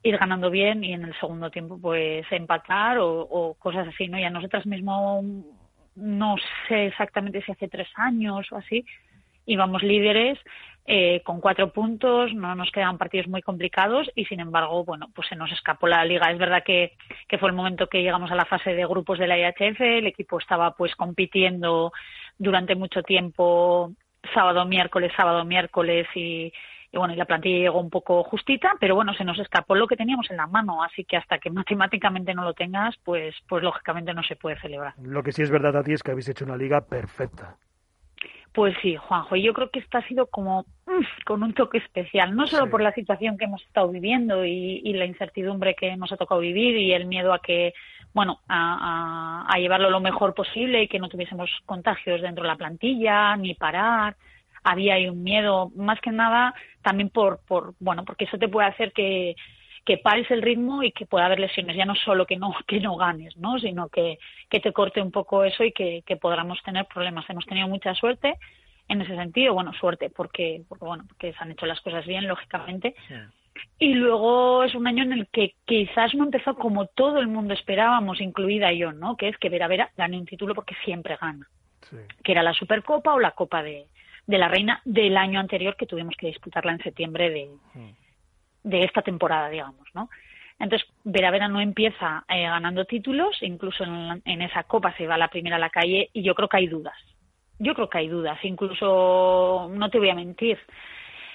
ir ganando bien y en el segundo tiempo pues empatar o, cosas así, ¿no? Y a nosotras mismo no sé exactamente si hace tres años o así íbamos líderes eh, con cuatro puntos, no nos quedan partidos muy complicados y sin embargo, bueno, pues se nos escapó la liga. Es verdad que, que fue el momento que llegamos a la fase de grupos de la IHF, el equipo estaba pues compitiendo durante mucho tiempo sábado, miércoles, sábado, miércoles y, y bueno, y la plantilla llegó un poco justita, pero bueno, se nos escapó lo que teníamos en la mano, así que hasta que matemáticamente no lo tengas, pues, pues lógicamente no se puede celebrar. Lo que sí es verdad a ti es que habéis hecho una liga perfecta. Pues sí, Juanjo, y yo creo que esta ha sido como con un toque especial, no solo por la situación que hemos estado viviendo y, la incertidumbre que nos ha tocado vivir y el miedo a que, bueno, a, a llevarlo lo mejor posible y que no tuviésemos contagios dentro de la plantilla, ni parar, había ahí un miedo, más que nada también por, por bueno, porque eso te puede hacer que, que pares el ritmo y que pueda haber lesiones, ya no solo que no, que no ganes, ¿no? sino que, que te corte un poco eso y que, que podamos tener problemas. Hemos tenido mucha suerte en ese sentido, bueno, suerte porque, porque bueno, porque se han hecho las cosas bien, lógicamente. Y luego es un año en el que quizás no empezó como todo el mundo esperábamos, incluida yo, ¿no? Que es que Vera Vera gane un título porque siempre gana. Que era la Supercopa o la Copa de, de la Reina del año anterior que tuvimos que disputarla en septiembre de, de esta temporada, digamos, ¿no? Entonces, Vera Vera no empieza eh, ganando títulos, incluso en, en, esa copa se va la primera a la calle y yo creo que hay dudas. Yo creo que hay dudas, incluso no te voy a mentir.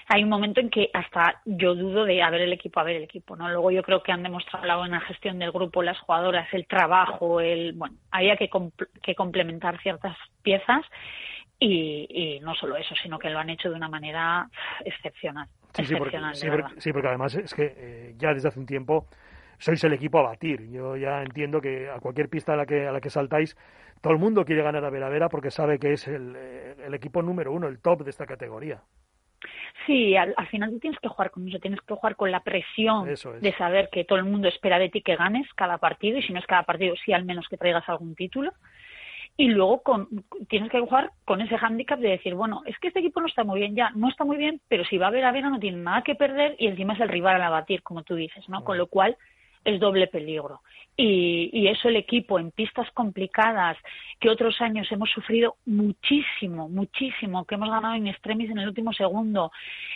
Hay un momento en que hasta yo dudo de a ver el equipo, a ver el equipo, ¿no? Luego yo creo que han demostrado la buena gestión del grupo, las jugadoras, el trabajo, el bueno, había que, que complementar ciertas piezas y, no solo eso, sino que lo han hecho de una manera excepcional. Sí, sí, porque, sí, porque, además es que eh, ya desde hace un tiempo sois el equipo a batir. Yo ya entiendo que a cualquier pista a la que, a la que saltáis, todo el mundo quiere ganar a Vera Vera porque sabe que es el, eh, el equipo número uno, el top de esta categoría. Sí, al, final tú tienes que jugar con eso, tienes que jugar con la presión de saber que todo el mundo espera de ti que ganes cada partido y si no es cada partido, sí al menos que traigas algún título y luego con, tienes que jugar con ese hándicap de decir, bueno, es que este equipo no está muy bien ya, no está muy bien, pero si va a ver a Vera no tiene nada que perder y encima es el rival a batir, como tú dices, ¿no? Con lo cual es doble peligro. Y, y, eso el equipo en pistas complicadas que otros años hemos sufrido muchísimo, muchísimo, que hemos ganado en extremis en el último segundo,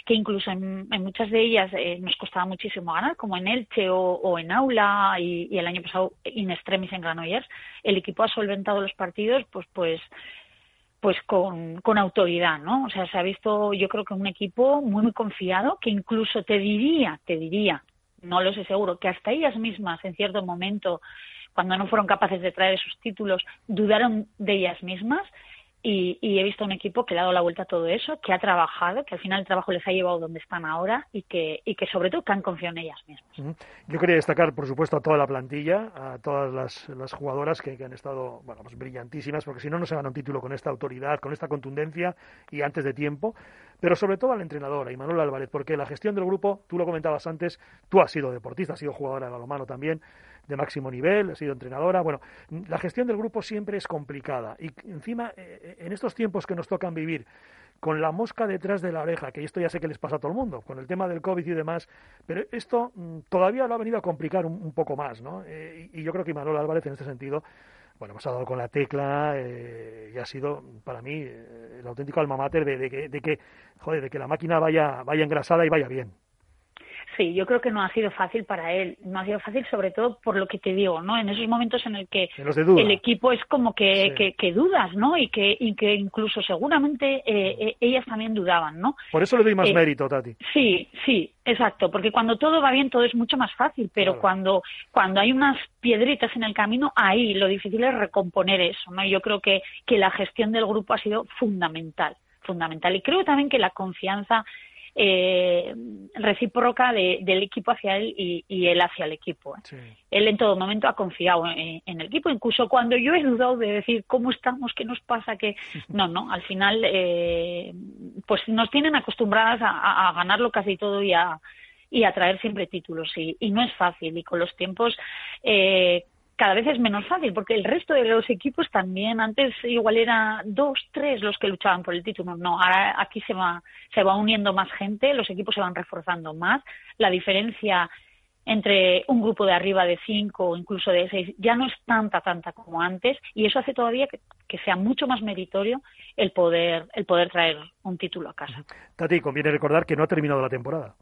que incluso en, muchas de ellas eh, nos costaba muchísimo ganar, como en Elche o, en Aula y, el año pasado en extremis en Granollers, el equipo ha solventado los partidos pues pues pues con, con autoridad, ¿no? O sea, se ha visto yo creo que un equipo muy muy confiado que incluso te diría, te diría no lo sé seguro, que hasta ellas mismas en cierto momento, cuando no fueron capaces de traer esos títulos, dudaron de ellas mismas y, he visto un equipo que le ha dado la vuelta a todo eso, que ha trabajado, que al final el trabajo les ha llevado donde están ahora y que, y que sobre todo que han confiado en ellas mismas. Yo quería destacar, por supuesto, a toda la plantilla, a todas las, las jugadoras que, han estado bueno, pues brillantísimas, porque si no, no se gana un título con esta autoridad, con esta contundencia y antes de tiempo. Pero sobre todo al entrenador, a Imanol Álvarez, porque la gestión del grupo, tú lo comentabas antes, tú has sido deportista, has sido jugadora de balonmano también, de máximo nivel, ha sido entrenadora. Bueno, la gestión del grupo siempre es complicada y encima eh, en estos tiempos que nos tocan vivir con la mosca detrás de la oreja, que esto ya sé que les pasa a todo el mundo, con el tema del COVID y demás, pero esto mm, todavía lo ha venido a complicar un, poco más, ¿no? Eh, y, yo creo que Manuel Álvarez en este sentido bueno, hemos dado con la tecla eh, y ha sido para mí eh, el auténtico alma mater de, de, que, de que, joder, de que la máquina vaya, vaya engrasada y vaya bien. Sí, yo creo que no ha sido fácil para él. No ha sido fácil sobre todo por lo que te digo, ¿no? En esos momentos en el que el equipo es como que, que, dudas, ¿no? Y que, y que incluso seguramente eh, eh, ellas también dudaban, ¿no? Por eso le doy más mérito, Tati. Sí, sí, exacto. Porque cuando todo va bien todo es mucho más fácil, pero cuando, cuando hay unas piedritas en el camino, ahí lo difícil es recomponer eso, ¿no? Y yo creo que, que la gestión del grupo ha sido fundamental fundamental. Y creo también que la confianza eh, recíproca del equipo hacia él y, él hacia el equipo. ¿eh? Él en todo momento ha confiado en, el equipo, incluso cuando yo he dudado de decir cómo estamos, qué nos pasa, que no, no, al final eh, pues nos tienen acostumbradas a, ganarlo casi todo y a, y a traer siempre títulos. Y, y no es fácil. Y con los tiempos eh, cada vez es menos fácil, porque el resto de los equipos también, antes igual era dos, tres los que luchaban por el título, no, ahora aquí se va, se va uniendo más gente, los equipos se van reforzando más, la diferencia entre un grupo de arriba de cinco o incluso de seis ya no es tanta, tanta como antes, y eso hace todavía que, sea mucho más meritorio el poder, el poder traer un título a casa. Tati, conviene recordar que no ha terminado la temporada.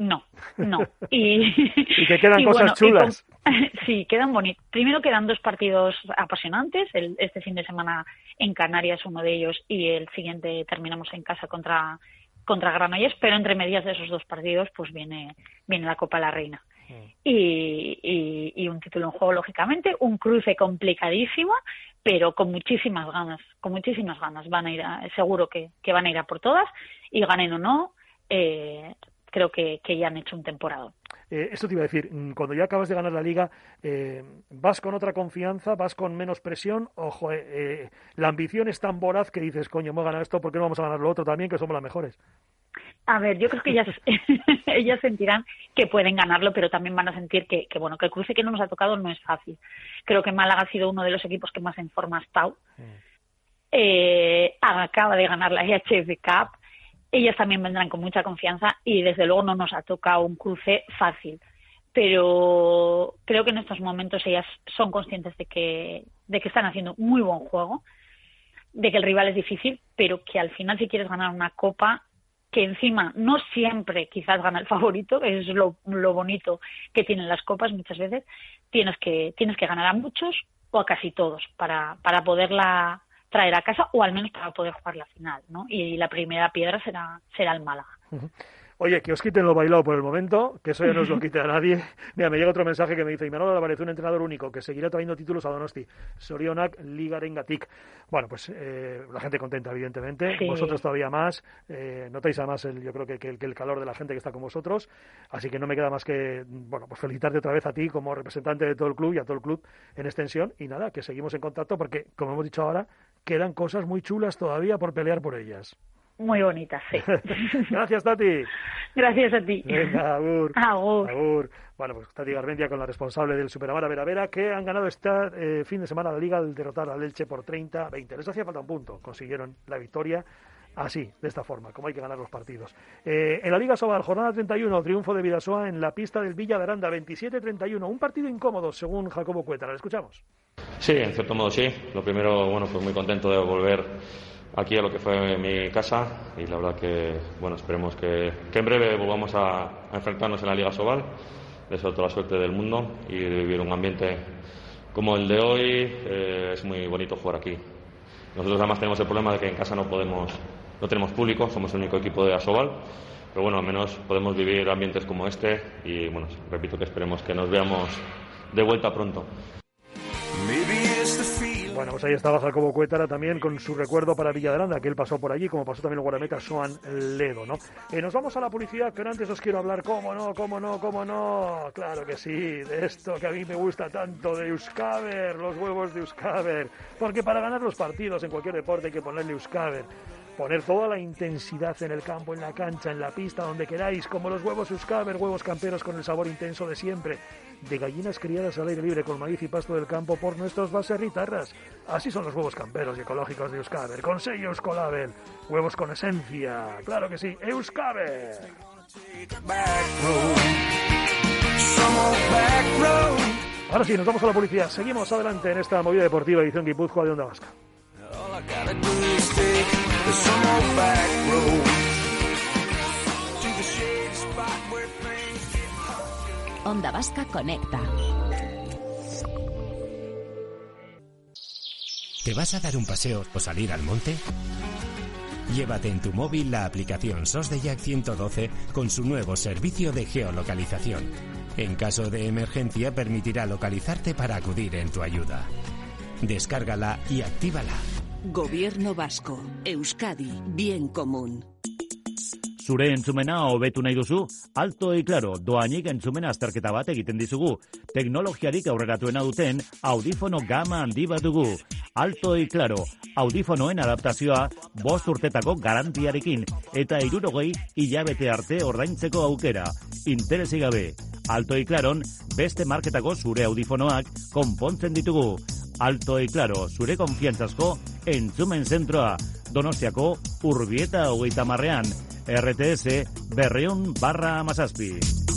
No, no. Y, que quedan cosas chulas. sí, quedan bonitos. Primero quedan dos partidos apasionantes. El, este fin de semana en Canarias uno de ellos y el siguiente terminamos en casa contra contra Granollers, pero entre medias de esos dos partidos pues viene viene la Copa de la Reina. Mm. Y, y, un título en juego, lógicamente, un cruce complicadísimo, pero con muchísimas ganas, con muchísimas ganas. Van a ir, seguro que, que van a ir a por todas, y ganen o no, eh, creo que, ya han hecho un temporada. Eh, esto te iba a decir, mm, cuando ya acabas de ganar la liga, eh, ¿vas con otra confianza? ¿Vas con menos presión? Ojo, eh, la ambición es tan voraz que dices, coño, hemos ganado esto, ¿por qué no vamos a ganar lo otro también, que somos las mejores? A ver, yo creo que ellas, ellas sentirán que pueden ganarlo, pero también van a sentir que, que, bueno, que el cruce que no nos ha tocado no es fácil. Creo que Málaga ha sido uno de los equipos que más en forma ha estado. acaba de ganar la EHF Cup ellas también vendrán con mucha confianza y desde luego no nos ha tocado un cruce fácil. Pero creo que en estos momentos ellas son conscientes de que, de que están haciendo muy buen juego, de que el rival es difícil, pero que al final si quieres ganar una copa, que encima no siempre quizás gana el favorito, es lo, bonito que tienen las copas muchas veces, tienes que, tienes que ganar a muchos o a casi todos para, para poderla traer a casa o al menos para poder jugar la final, ¿no? Y la primera piedra será, será el Málaga. Oye, que os quiten lo bailado por el momento, que eso ya no os lo quite a nadie. Mira, me llega otro mensaje que me dice, Imanol Álvarez, un entrenador único, que seguirá trayendo títulos a Donosti. Sorionak, Ligarengatik. Bueno, pues eh, la gente contenta, evidentemente. Vosotros todavía más. Eh, notáis además, el, yo creo que, que, el, calor de la gente que está con vosotros. Así que no me queda más que, bueno, pues felicitarte otra vez a ti como representante de todo el club y a todo el club en extensión. Y nada, que seguimos en contacto porque, como hemos dicho ahora, quedan cosas muy chulas todavía por pelear por ellas. Muy bonitas, sí. Gracias, Tati. Gracias a ti. Venga, agur. Agur. Bueno, pues Tati Garmendia con la responsable del Superamara Vera Vera, que han ganado este eh, fin de semana la Liga al derrotar al Elche por 30-20. Les hacía falta un punto. Consiguieron la victoria así, de esta forma, como hay que ganar los partidos. Eh, en la Liga Sobal, jornada 31, triunfo de Vidasoa en la pista del Villa de Aranda, 27-31. Un partido incómodo, según Jacobo Cueta. ¿La escuchamos? Sí, en cierto modo sí. Lo primero, bueno, pues muy contento de volver aquí a lo que fue mi casa y la verdad que, bueno, esperemos que, en breve volvamos a, enfrentarnos en la Liga Sobal. Deseo toda la suerte del mundo y de vivir un ambiente como el de hoy. Eh, es muy bonito jugar aquí. Nosotros además tenemos el problema de que en casa no podemos, no tenemos público, somos el único equipo de Asobal, pero bueno, al menos podemos vivir ambientes como este y bueno, repito que esperemos que nos veamos de vuelta pronto. Bueno, pues ahí estaba Jacobo Cuétara también con su recuerdo para Villadelanda, que él pasó por allí, como pasó también el guardameta Soan Ledo, ¿no? Eh, nos vamos a la publicidad, pero antes os quiero hablar, cómo no, cómo no, cómo no, claro que sí, de esto que a mí me gusta tanto, de Euskaber, los huevos de Euskaber, porque para ganar los partidos en cualquier deporte hay que ponerle Euskaber. Poner toda la intensidad en el campo, en la cancha, en la pista, donde queráis, como los huevos Euskaber, huevos camperos con el sabor intenso de siempre, de gallinas criadas al aire libre con maíz y pasto del campo por nuestros baserritarras. Así son los huevos camperos y ecológicos de Euskaber, con sello huevos con esencia, claro que sí, Euskaber. Ahora sí, nos vamos a la policía. Seguimos adelante en esta movida deportiva edición Guipúzcoa de Onda Vasca. Onda Vasca Conecta. ¿Te vas a dar un paseo o salir al monte? Llévate en tu móvil la aplicación SOS de Jack 112 con su nuevo servicio de geolocalización. En caso de emergencia permitirá localizarte para acudir en tu ayuda. Descárgala y actívala. Gobierno Vasco, Euskadi, Bien Común. Zure entzumena hobetu nahi duzu, alto e claro, doainik entzumena azterketa bat egiten dizugu. Teknologiarik aurreratuena duten audifono gama handi bat dugu. Alto e claro, audifonoen adaptazioa bost urtetako garantiarekin eta irurogei hilabete arte ordaintzeko aukera. Interesi gabe, Alto e claron beste marketako zure audifonoak konpontzen ditugu. Alto e claro, zure konfiantzazko entzumen zentroa. Donostiako urbieta hogeita marrean. RTS Berreón barra Amasaspi.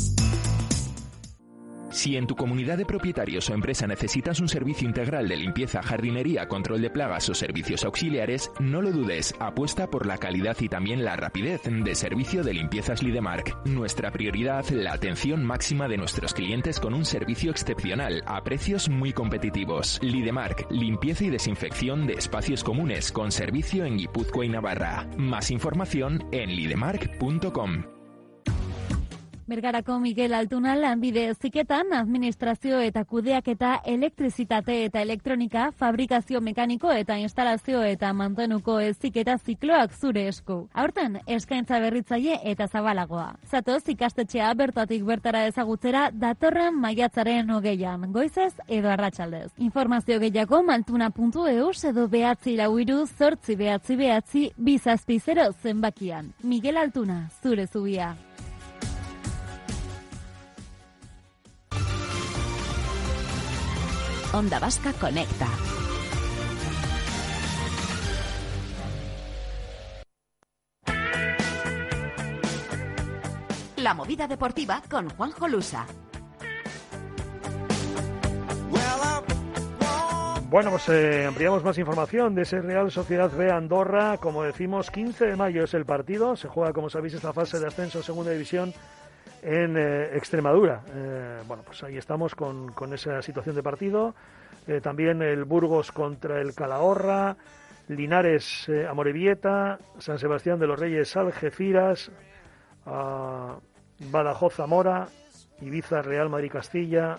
Si en tu comunidad de propietarios o empresa necesitas un servicio integral de limpieza, jardinería, control de plagas o servicios auxiliares, no lo dudes, apuesta por la calidad y también la rapidez de servicio de limpiezas Lidemark. Nuestra prioridad, la atención máxima de nuestros clientes con un servicio excepcional a precios muy competitivos. Lidemark, limpieza y desinfección de espacios comunes con servicio en Guipúzcoa y Navarra. Más información en lidemark.com. Bergarako Miguel Altuna lanbide ziketan administrazio eta kudeaketa elektrizitate eta elektronika, fabrikazio mekaniko eta instalazio eta mantenuko eziketa zikloak zure esku. Aurten, eskaintza berritzaile eta zabalagoa. Zatoz ikastetxea bertatik bertara ezagutzera datorren maiatzaren hogeian, goizez edo arratsaldez. Informazio gehiago maltuna.eus edo behatzi lauiru zortzi behatzi behatzi bizazpi zero zenbakian. Miguel Altuna, zure zubia. Onda Vasca Conecta. La movida deportiva con Juanjo Lusa. Bueno, pues eh, ampliamos más información de ese Real Sociedad B Andorra. Como decimos, 15 de mayo es el partido. Se juega, como sabéis, esta fase de ascenso a Segunda División en eh, Extremadura. Eh, bueno, pues ahí estamos con, con esa situación de partido. Eh, también el Burgos contra el Calahorra, Linares Amorebieta, San Sebastián de los Reyes Algeciras, ah, Badajoz Zamora, Ibiza Real Madrid Castilla,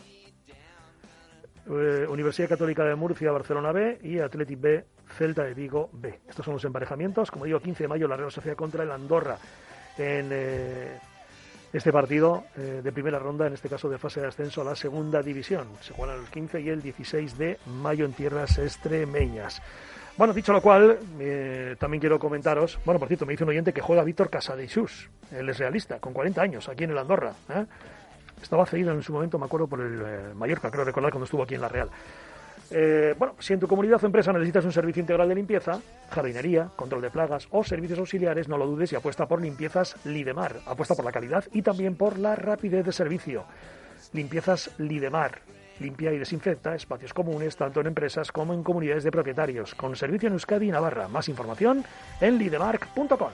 Universidad Católica de Murcia Barcelona B y Athletic B Celta de Vigo B. Estos son los emparejamientos. Como digo, 15 de mayo la Real Sociedad contra el Andorra en este partido eh, de primera ronda, en este caso de fase de ascenso a la segunda división. Se juegan el 15 y el 16 de mayo en tierras extremeñas. Bueno, dicho lo cual, eh, también quiero comentaros, bueno, por cierto, me dice un oyente que juega Víctor Casadeixús, él es realista, con 40 años, aquí en el Andorra. ¿eh? Estaba cedido en su momento, me acuerdo, por el Mallorca, creo recordar, cuando estuvo aquí en La Real. Eh, bueno, si en tu comunidad o empresa necesitas un servicio integral de limpieza, jardinería, control de plagas o servicios auxiliares, no lo dudes y apuesta por Limpiezas Lidemar. Apuesta por la calidad y también por la rapidez de servicio. Limpiezas Lidemar. Limpia y desinfecta espacios comunes tanto en empresas como en comunidades de propietarios. Con servicio en Euskadi y Navarra. Más información en lidemark.com.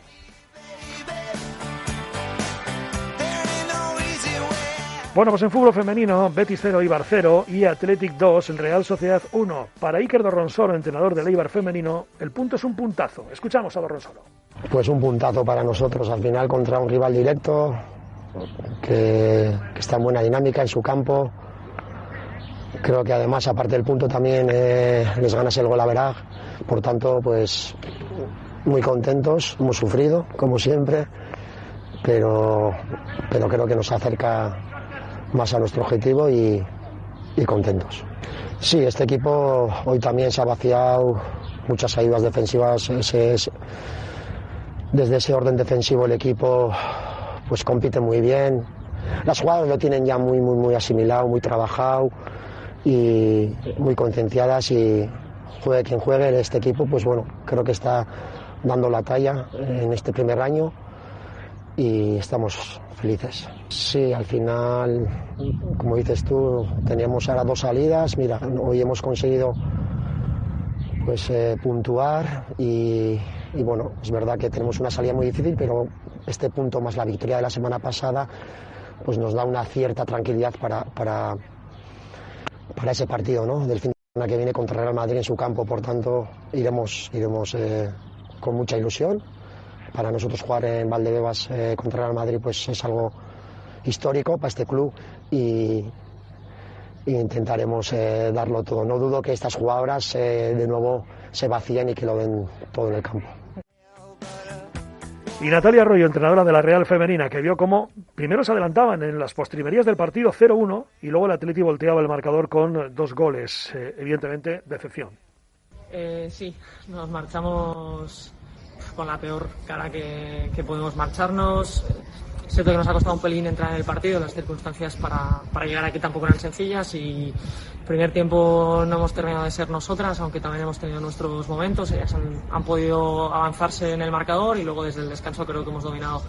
Bueno, pues en fútbol femenino, Betis 0, Ibar 0 y Athletic 2, el Real Sociedad 1. Para Iker Dorronsoro, entrenador del Ibar femenino, el punto es un puntazo. Escuchamos a Dorronsoro. Pues un puntazo para nosotros al final contra un rival directo que, está en buena dinámica en su campo. Creo que además, aparte del punto, también eh, les ganas el gol a Verag. Por tanto, pues muy contentos, hemos sufrido, como siempre, pero, pero creo que nos acerca más a nuestro objetivo y, contentos. Sí, este equipo hoy también se ha vaciado muchas ayudas defensivas. Desde ese orden defensivo el equipo pues compite muy bien. Las jugadas lo tienen ya muy, muy, muy asimilado, muy trabajado y muy concienciadas y juegue quien juegue este equipo, pues bueno, creo que está dando la talla en este primer año y estamos felices. Sí, al final, como dices tú, teníamos ahora dos salidas. Mira, hoy hemos conseguido pues eh, puntuar y, bueno, es verdad que tenemos una salida muy difícil, pero este punto más la victoria de la semana pasada pues nos da una cierta tranquilidad para, para, para ese partido ¿no? del fin de semana que viene contra Real Madrid en su campo. Por tanto, iremos, iremos eh, con mucha ilusión. Para nosotros jugar en Valdebebas eh, contra Real Madrid pues es algo histórico para este club y, y intentaremos eh, darlo todo. No dudo que estas jugadoras eh, de nuevo se vacíen y que lo den todo en el campo. Y Natalia Arroyo, entrenadora de la Real Femenina, que vio cómo primero se adelantaban en las postrimerías del partido 0-1 y luego el Atleti volteaba el marcador con dos goles. Eh, evidentemente, decepción. Eh, sí, nos marchamos con la peor cara que, que podemos marcharnos. Es cierto que nos ha costado un pelín entrar en el partido, las circunstancias para, para llegar aquí tampoco eran sencillas y primer tiempo no hemos terminado de ser nosotras, aunque también hemos tenido nuestros momentos, ellas han, han podido avanzarse en el marcador y luego desde el descanso creo que hemos dominado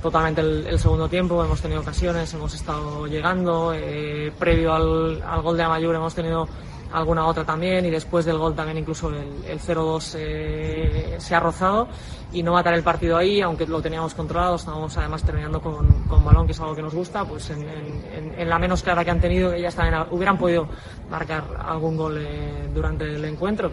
totalmente el, el, segundo tiempo, hemos tenido ocasiones, hemos estado llegando, eh, previo al, al, gol de Amayur hemos tenido alguna otra también y después del gol también incluso el, el 0-2 eh, se ha rozado y no matar el partido ahí, aunque lo teníamos controlado, estábamos además terminando con, con balón, que es algo que nos gusta, pues en, en, en, la menos clara que han tenido, ellas también hubieran podido marcar algún gol eh, durante el encuentro.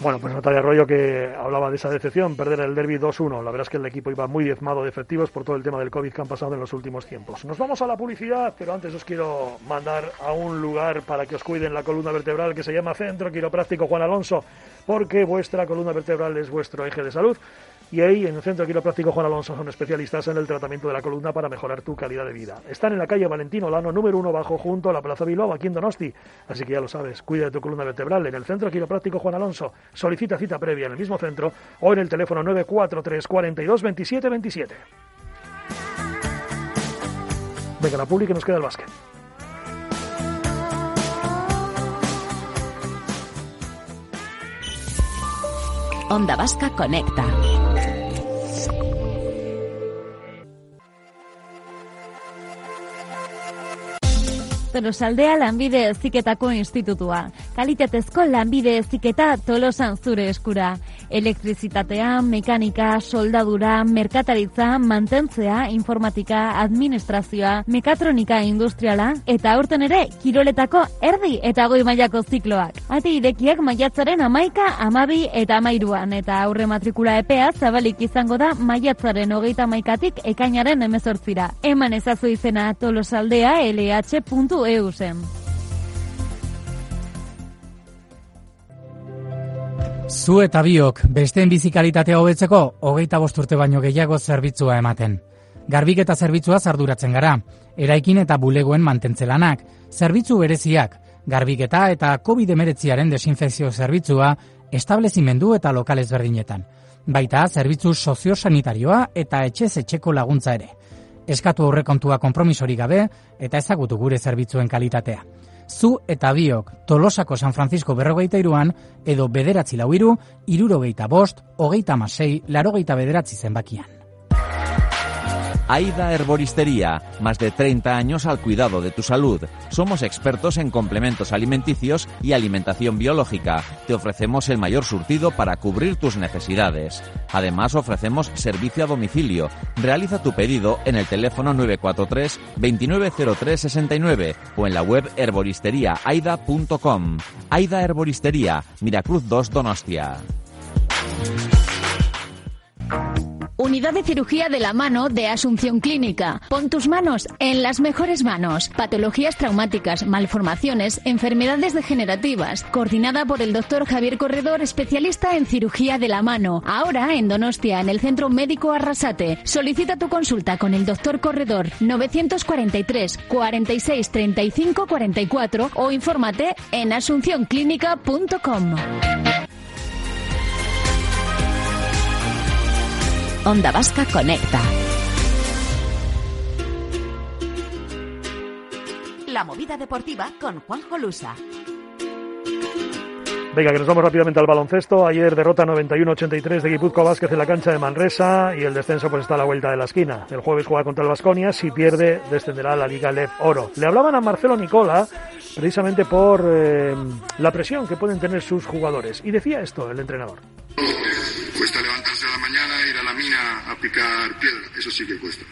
Bueno, pues Natalia Arroyo que hablaba de esa decepción, perder el derby 2-1. La verdad es que el equipo iba muy diezmado de efectivos por todo el tema del COVID que han pasado en los últimos tiempos. Nos vamos a la publicidad, pero antes os quiero mandar a un lugar para que os cuiden la columna vertebral que se llama Centro Quiropráctico Juan Alonso, porque vuestra columna vertebral es vuestro eje de salud. Y ahí, en el Centro Quiropráctico Juan Alonso, son especialistas en el tratamiento de la columna para mejorar tu calidad de vida. Están en la calle Valentino Lano, número uno, bajo, junto a la Plaza Bilbao, aquí en Donosti. Así que ya lo sabes, cuida de tu columna vertebral en el Centro Quiropráctico Juan Alonso. Solicita cita previa en el mismo centro o en el teléfono 943 42 27 27. Venga, la publi que nos queda el básquet. Onda Vasca Conecta. Tolosaldea lanbide eziketako institutua. Kalitatezko lanbide eziketa tolosan zure eskura. Elektrizitatea, mekanika, soldadura, merkataritza, mantentzea, informatika, administrazioa, mekatronika industriala, eta aurten ere, kiroletako erdi eta goi mailako zikloak. Ati irekiak maiatzaren amaika, amabi eta amairuan, eta aurre matrikula epea zabalik izango da maiatzaren hogeita maikatik ekainaren emezortzira. Eman ezazu izena tolosaldea lh.eu Zu eta biok besteen bizikalitatea hobetzeko hogeita bost urte baino gehiago zerbitzua ematen. Garbiketa zerbitzua zarduratzen gara, eraikin eta bulegoen mantentzelanak, zerbitzu bereziak, garbiketa eta COVID-19aren desinfekzio zerbitzua, establezimendu eta lokal ezberdinetan. Baita, zerbitzu soziosanitarioa eta etxez etxeko laguntza ere. Eskatu aurrekontua konpromisori gabe eta ezagutu gure zerbitzuen kalitatea zu eta biok Tolosako San Francisco berrogeita iruan, edo bederatzi lau iru, irurogeita bost, hogeita masei, larogeita bederatzi zenbakian. Aida Herboristería, más de 30 años al cuidado de tu salud. Somos expertos en complementos alimenticios y alimentación biológica. Te ofrecemos el mayor surtido para cubrir tus necesidades. Además, ofrecemos servicio a domicilio. Realiza tu pedido en el teléfono 943 2903 69 o en la web herboristeríaaida.com. Aida Herboristería, Miracruz 2 Donostia. Unidad de Cirugía de la Mano de Asunción Clínica. Pon tus manos en las mejores manos. Patologías traumáticas, malformaciones, enfermedades degenerativas. Coordinada por el doctor Javier Corredor, especialista en cirugía de la mano. Ahora en Donostia, en el Centro Médico Arrasate. Solicita tu consulta con el doctor Corredor 943 46 35 44 o infórmate en asuncionclínica.com. Onda Vasca Conecta. La movida deportiva con Juanjo Lusa. Venga, que nos vamos rápidamente al baloncesto. Ayer derrota 91-83 de Guipúzcoa Vázquez en la cancha de Manresa y el descenso pues está a la vuelta de la esquina. El jueves juega contra el Vasconia, si pierde descenderá a la Liga Lev Oro. Le hablaban a Marcelo Nicola precisamente por eh, la presión que pueden tener sus jugadores y decía esto el entrenador. Cuesta levantarse a la mañana, ir a la mina picar piedra, eso sí que cuesta.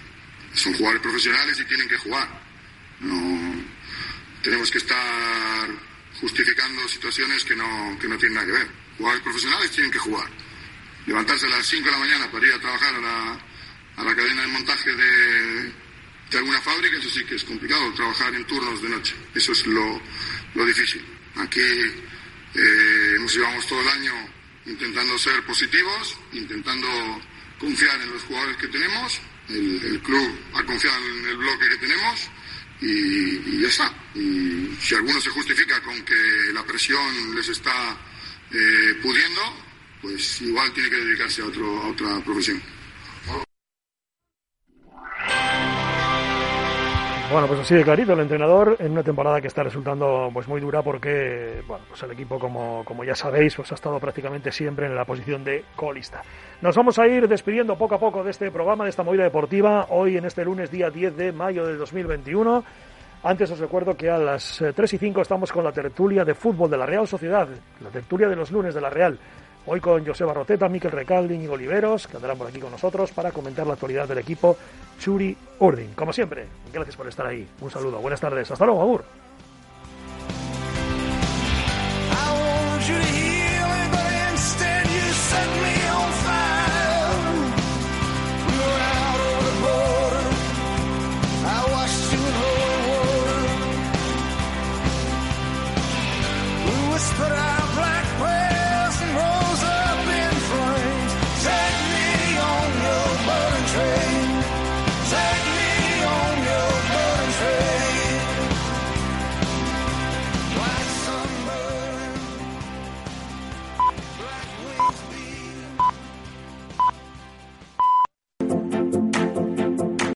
Son jugadores profesionales y tienen que jugar. No tenemos que estar justificando situaciones que no, que no tienen nada que ver. Jugadores profesionales tienen que jugar. Levantarse a las 5 de la mañana para ir a trabajar a la, a la cadena de montaje de, de alguna fábrica, eso sí que es complicado, trabajar en turnos de noche. Eso es lo, lo difícil. Aquí eh, nos llevamos todo el año intentando ser positivos, intentando confiar en los jugadores que tenemos. El, club ha confiado en el bloque que tenemos y, y, ya está. Y si alguno se justifica con que la presión les está eh, pudiendo, pues igual tiene que dedicarse a, otro, a otra profesión. Bueno, pues así de clarito el entrenador en una temporada que está resultando pues muy dura porque bueno, pues el equipo como, como ya sabéis pues ha estado prácticamente siempre en la posición de colista. Nos vamos a ir despidiendo poco a poco de este programa, de esta movida deportiva, hoy en este lunes día 10 de mayo del 2021. Antes os recuerdo que a las 3 y 5 estamos con la tertulia de fútbol de la Real Sociedad, la tertulia de los lunes de la Real. Hoy con Joseba Roteta, Miquel Recaldi y Oliveros, que andarán por aquí con nosotros para comentar la actualidad del equipo Churi Urdin. Como siempre, gracias por estar ahí. Un saludo, buenas tardes. Hasta luego, Agur.